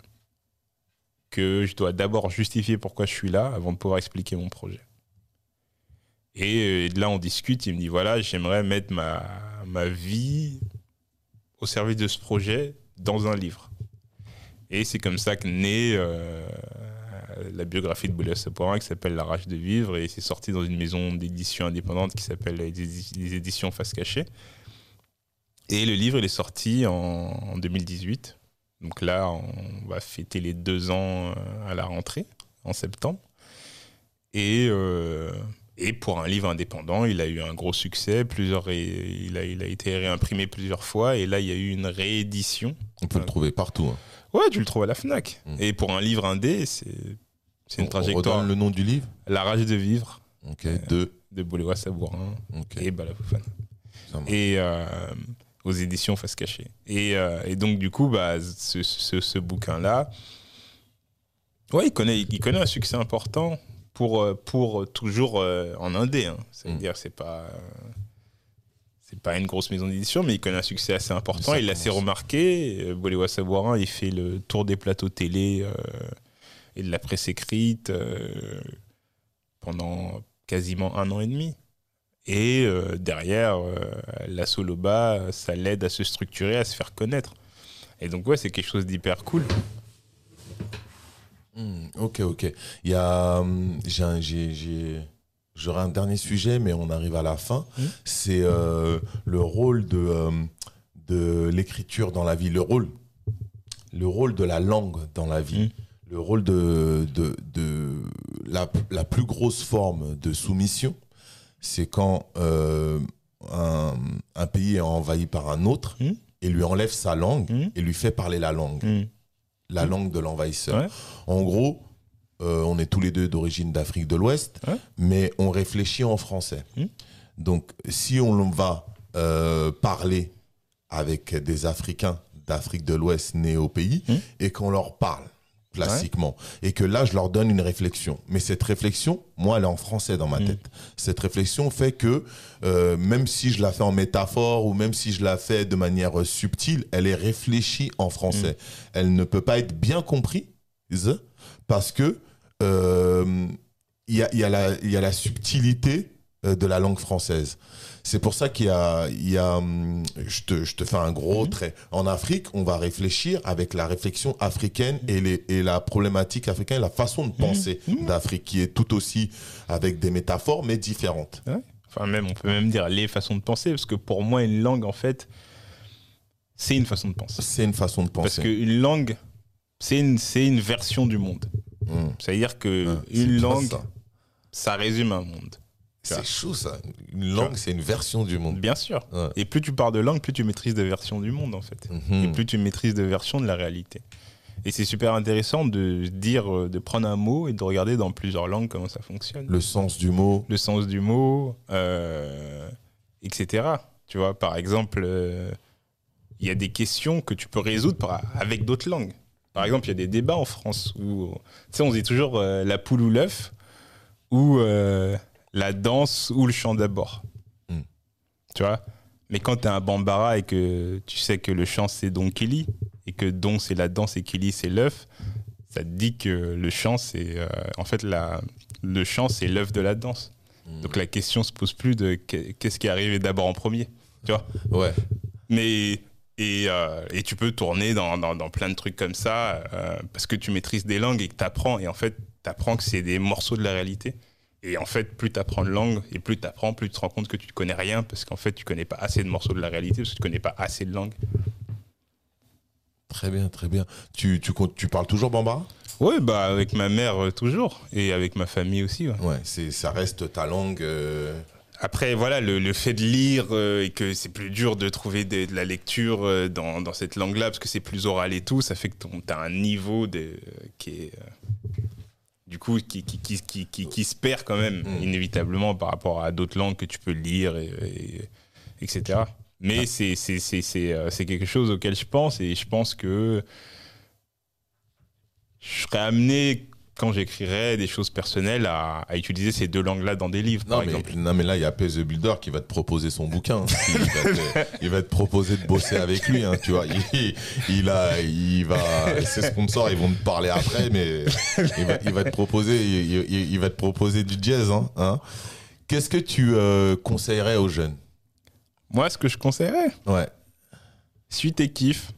que je dois d'abord justifier pourquoi je suis là avant de pouvoir expliquer mon projet. Et là, on discute. Il me dit voilà, j'aimerais mettre ma, ma vie au service de ce projet dans un livre. Et c'est comme ça que naît euh, la biographie de Boulez Saporin qui s'appelle La rage de vivre et c'est sorti dans une maison d'édition indépendante qui s'appelle les éditions Face Cachée. Et le livre, il est sorti en, 2018. Donc là, on va fêter les deux ans euh, à la rentrée, en septembre. Et, euh, et pour un livre indépendant, il a eu un gros succès. Plusieurs il, a, il a été réimprimé plusieurs fois. Et là, il y a eu une réédition. On peut le trouver partout. Hein. Ouais, tu le trouves à la Fnac. Mm. Et pour un livre indé, c'est une trajectoire. On le nom du livre? La rage de vivre. Ok. Euh, de De Boléwa Sabourin et Balafofane. Et euh, aux éditions Face Cachée. Et, euh, et, donc, du coup, bah, ce, ce, bouquin-là, ouais, il connaît, il connaît un succès important pour, pour toujours en indé. Hein. C'est-à-dire, mm. c'est pas c'est pas une grosse maison d'édition, mais il connaît un succès assez important. Il l'a assez remarqué. Euh, Boléwa Sabourin, il fait le tour des plateaux télé euh, et de la presse écrite euh, pendant quasiment un an et demi. Et derrière, la Soloba, ça l'aide à se structurer, à se faire connaître. Et donc, ouais, c'est quelque chose d'hyper cool. Hmm, ok, ok. Il y a. Hum, J'aurai un dernier sujet, mais on arrive à la fin. Mmh. C'est euh, le rôle de, euh, de l'écriture dans la vie, le rôle, le rôle de la langue dans la vie, mmh. le rôle de, de, de la, la, plus grosse forme de soumission. C'est quand euh, un, un, pays est envahi par un autre mmh. et lui enlève sa langue et lui fait parler la langue, la langue de l'envahisseur. En gros, euh, on est tous les deux d'origine d'Afrique de l'Ouest, mais on réfléchit en français. Hmm. Donc, si on va euh, parler avec des Africains d'Afrique de l'Ouest nés au pays hmm. et qu'on leur parle classiquement. Et que là je leur donne une réflexion. Mais cette réflexion moi elle est en français dans ma hmm. tête. Cette réflexion fait que euh, même si je la fais en métaphore ou même si je la fais de manière subtile elle est réfléchie en français. Elle ne peut pas être bien comprise parce que euh, il y, a, y, a y, a, la subtilité euh, de la langue française. C'est pour ça qu'il y a, il y a hum, je, te, je te fais un gros mhm. trait. En Afrique, on va réfléchir avec la réflexion africaine et, les, et la problématique africaine, la façon de mhm. penser mhm. d'Afrique, qui est tout aussi avec des métaphores, mais différentes. Enfin, même, on peut même dire les façons de penser, parce que pour moi, une langue, en fait, c'est une façon de penser. C'est une façon de penser. Parce qu'une langue, c'est une, une version du monde. Hmm. C'est-à-dire que une langue, ça. résume un monde. C'est chaud ça. Une langue, c'est une version du monde. Bien sûr. Et plus tu parles de langue, plus tu maîtrises de versions du monde en fait. Mhm. Et plus tu maîtrises de versions de la réalité. Et c'est super intéressant de dire, euh, de prendre un mot et de regarder dans plusieurs langues comment ça fonctionne. Le sens du mot. Le sens du mot, euh, etc. Tu vois, par exemple, euh, il y a des questions que tu peux résoudre avec d'autres langues. Par exemple, il y a des débats en France où, tu sais, on dit toujours euh, la poule ou l'œuf, ou la danse ou le chant d'abord. Hmm. Tu vois? Mais quand tu es un bambara et que tu sais que le chant c'est Don Kelly, et que Don c'est la danse et Kelly c'est l'œuf, ça te dit que le chant c'est. Euh, en fait, la, le chant c'est l'œuf de la danse. Hmm. Donc la question se pose plus de qu'est-ce qui est arrivé d'abord en premier. Tu vois? Ouais. Mais et, euh, et, tu peux tourner dans, dans, dans, plein de trucs comme ça euh, parce que tu maîtrises des langues et que tu apprends. Et en fait, tu apprends que c'est des morceaux de la réalité. Et en fait, plus tu apprends de langue et plus tu apprends, plus tu te rends compte que tu ne connais rien parce qu'en fait, tu connais pas assez de morceaux de la réalité parce que tu connais pas assez de langue. Très bien, très bien. Tu, tu, tu parles toujours bambara Oui, bah, avec ma mère euh, toujours et avec ma famille aussi. Ouais, ouais c'est, ça reste ta langue. Euh, après, voilà, le, fait de lire euh, et que c'est plus dur de trouver de, la lecture dans, dans, cette langue-là parce que c'est plus oral et tout, ça fait que tu as un niveau de, qui est. Euh, du coup, qui, qui, qui, qui, se perd quand même, mm. inévitablement, par rapport à d'autres langues que tu peux lire, et, etc. Mais ah. c'est quelque chose auquel je pense et je pense que je serais amené quand j'écrirai des choses personnelles à, à utiliser ces deux langues-là dans des livres, non, par mais, exemple. Non, mais là, il y a Pez the Builder qui va te proposer son bouquin. il, va te, proposer de bosser avec lui, hein, tu vois. Il, il, a, il va, ses sponsors, ils vont te parler après, mais il va, il va te proposer, il, il, va te proposer du jazz, hein. hein. Qu'est-ce que tu euh, conseillerais aux jeunes? Moi, ce que je conseillerais, Ouais. suis tes kiffs.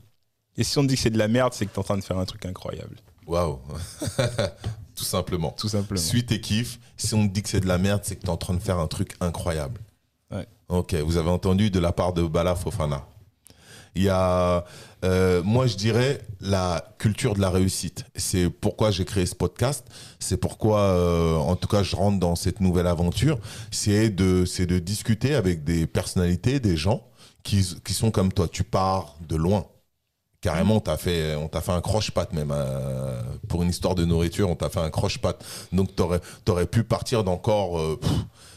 Et si on te dit que c'est de la merde, c'est que t'es en train de faire un truc incroyable. Waouh. Tout simplement. Tout simplement. Suis tes kiffs. Si on te dit que c'est de la merde, c'est que tu es en train de faire un truc incroyable. Ouais. Ok, vous avez entendu de la part de Bala Fofana. Il y a, euh, moi je dirais, la culture de la réussite. C'est pourquoi j'ai créé ce podcast. C'est pourquoi, euh, en tout cas, je rentre dans cette nouvelle aventure. C'est de, de discuter avec des personnalités, des gens qui, qui sont comme toi. Tu pars de loin. Carrément, on t'a fait, on t'a fait un croche-patte même euh, pour une histoire de nourriture. On t'a fait un croche-patte. Donc t'aurais, t'aurais pu partir d'encore. euh,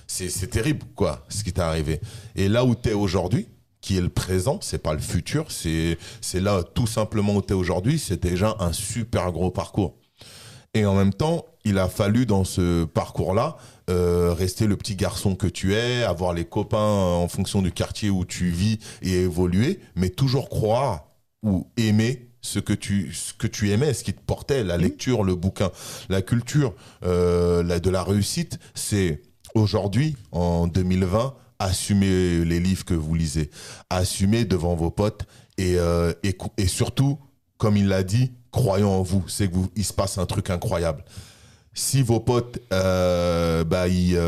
c'est terrible quoi, ce qui t'est arrivé. Et là où t'es aujourd'hui, qui est le présent, c'est pas le futur, c'est, c'est là tout simplement où t'es aujourd'hui. C'est déjà un super gros parcours. Et en même temps, il a fallu dans ce parcours-là euh, rester le petit garçon que tu es, avoir les copains en fonction du quartier où tu vis et évoluer, mais toujours croire ou aimer ce que tu ce que tu aimais, ce qui te portait, la lecture, le bouquin, la culture, euh, la, de la réussite, c'est aujourd'hui en 2020 assumer les livres que vous lisez, assumer devant vos potes et euh, et, surtout, comme il l'a dit, croyons en vous, c'est que vous il se passe un truc incroyable. Si vos potes, euh, bah ils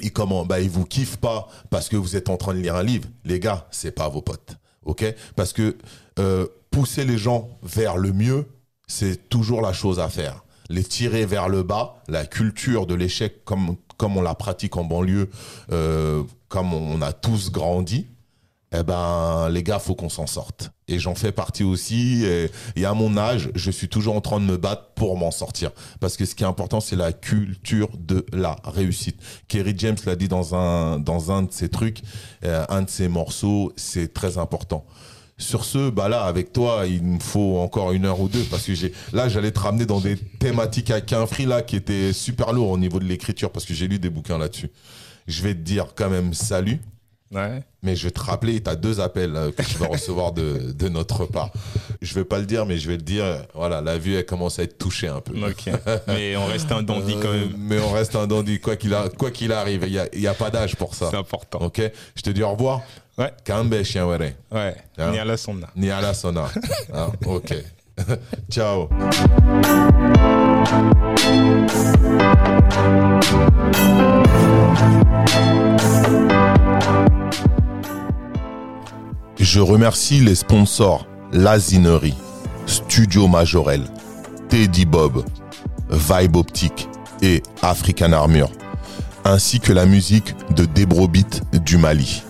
ils comment bah ils vous kiffent pas parce que vous êtes en train de lire un livre les gars c'est pas vos potes ok? Parce que euh, pousser les gens vers le mieux c'est toujours la chose à faire. Les tirer vers le bas la culture de l'échec comme comme on la pratique en banlieue euh, comme on a tous grandi eh ben les gars faut qu'on s'en sorte. Et j'en fais partie aussi. Et, à mon âge je suis toujours en train de me battre pour m'en sortir. Parce que ce qui est important c'est la culture de la réussite. Kerry James l'a dit dans un dans un de ses trucs euh, un de ses morceaux c'est très important. Sur ce, bah là, avec toi, il me faut encore une heure ou deux parce que j'ai, là, j'allais te ramener dans des thématiques à free là qui étaient super lourds au niveau de l'écriture parce que j'ai lu des bouquins là-dessus. Je vais te dire quand même salut. Ouais. Mais je vais te rappeler, tu as deux appels euh, que tu vas recevoir de, de notre part. Je vais pas le dire, mais je vais le dire. Voilà, la vue, elle commence à être touchée un peu. Mais on reste un dandy quand Euh, même. mais on reste un dandy, quoi qu'il qu'il arrive. Il n'y a, y a pas d'âge pour ça. C'est important. Ok Je te dis au revoir. Ouais. Kambe, chien, ouais. Hein? Ni à la sonde. Ni à la sona. Ah, ok. Ciao. Je remercie les sponsors Lazinerie, Studio Majorel, Teddy Bob, Vibe Optique et African Armure, ainsi que la musique de Debrobit du Mali.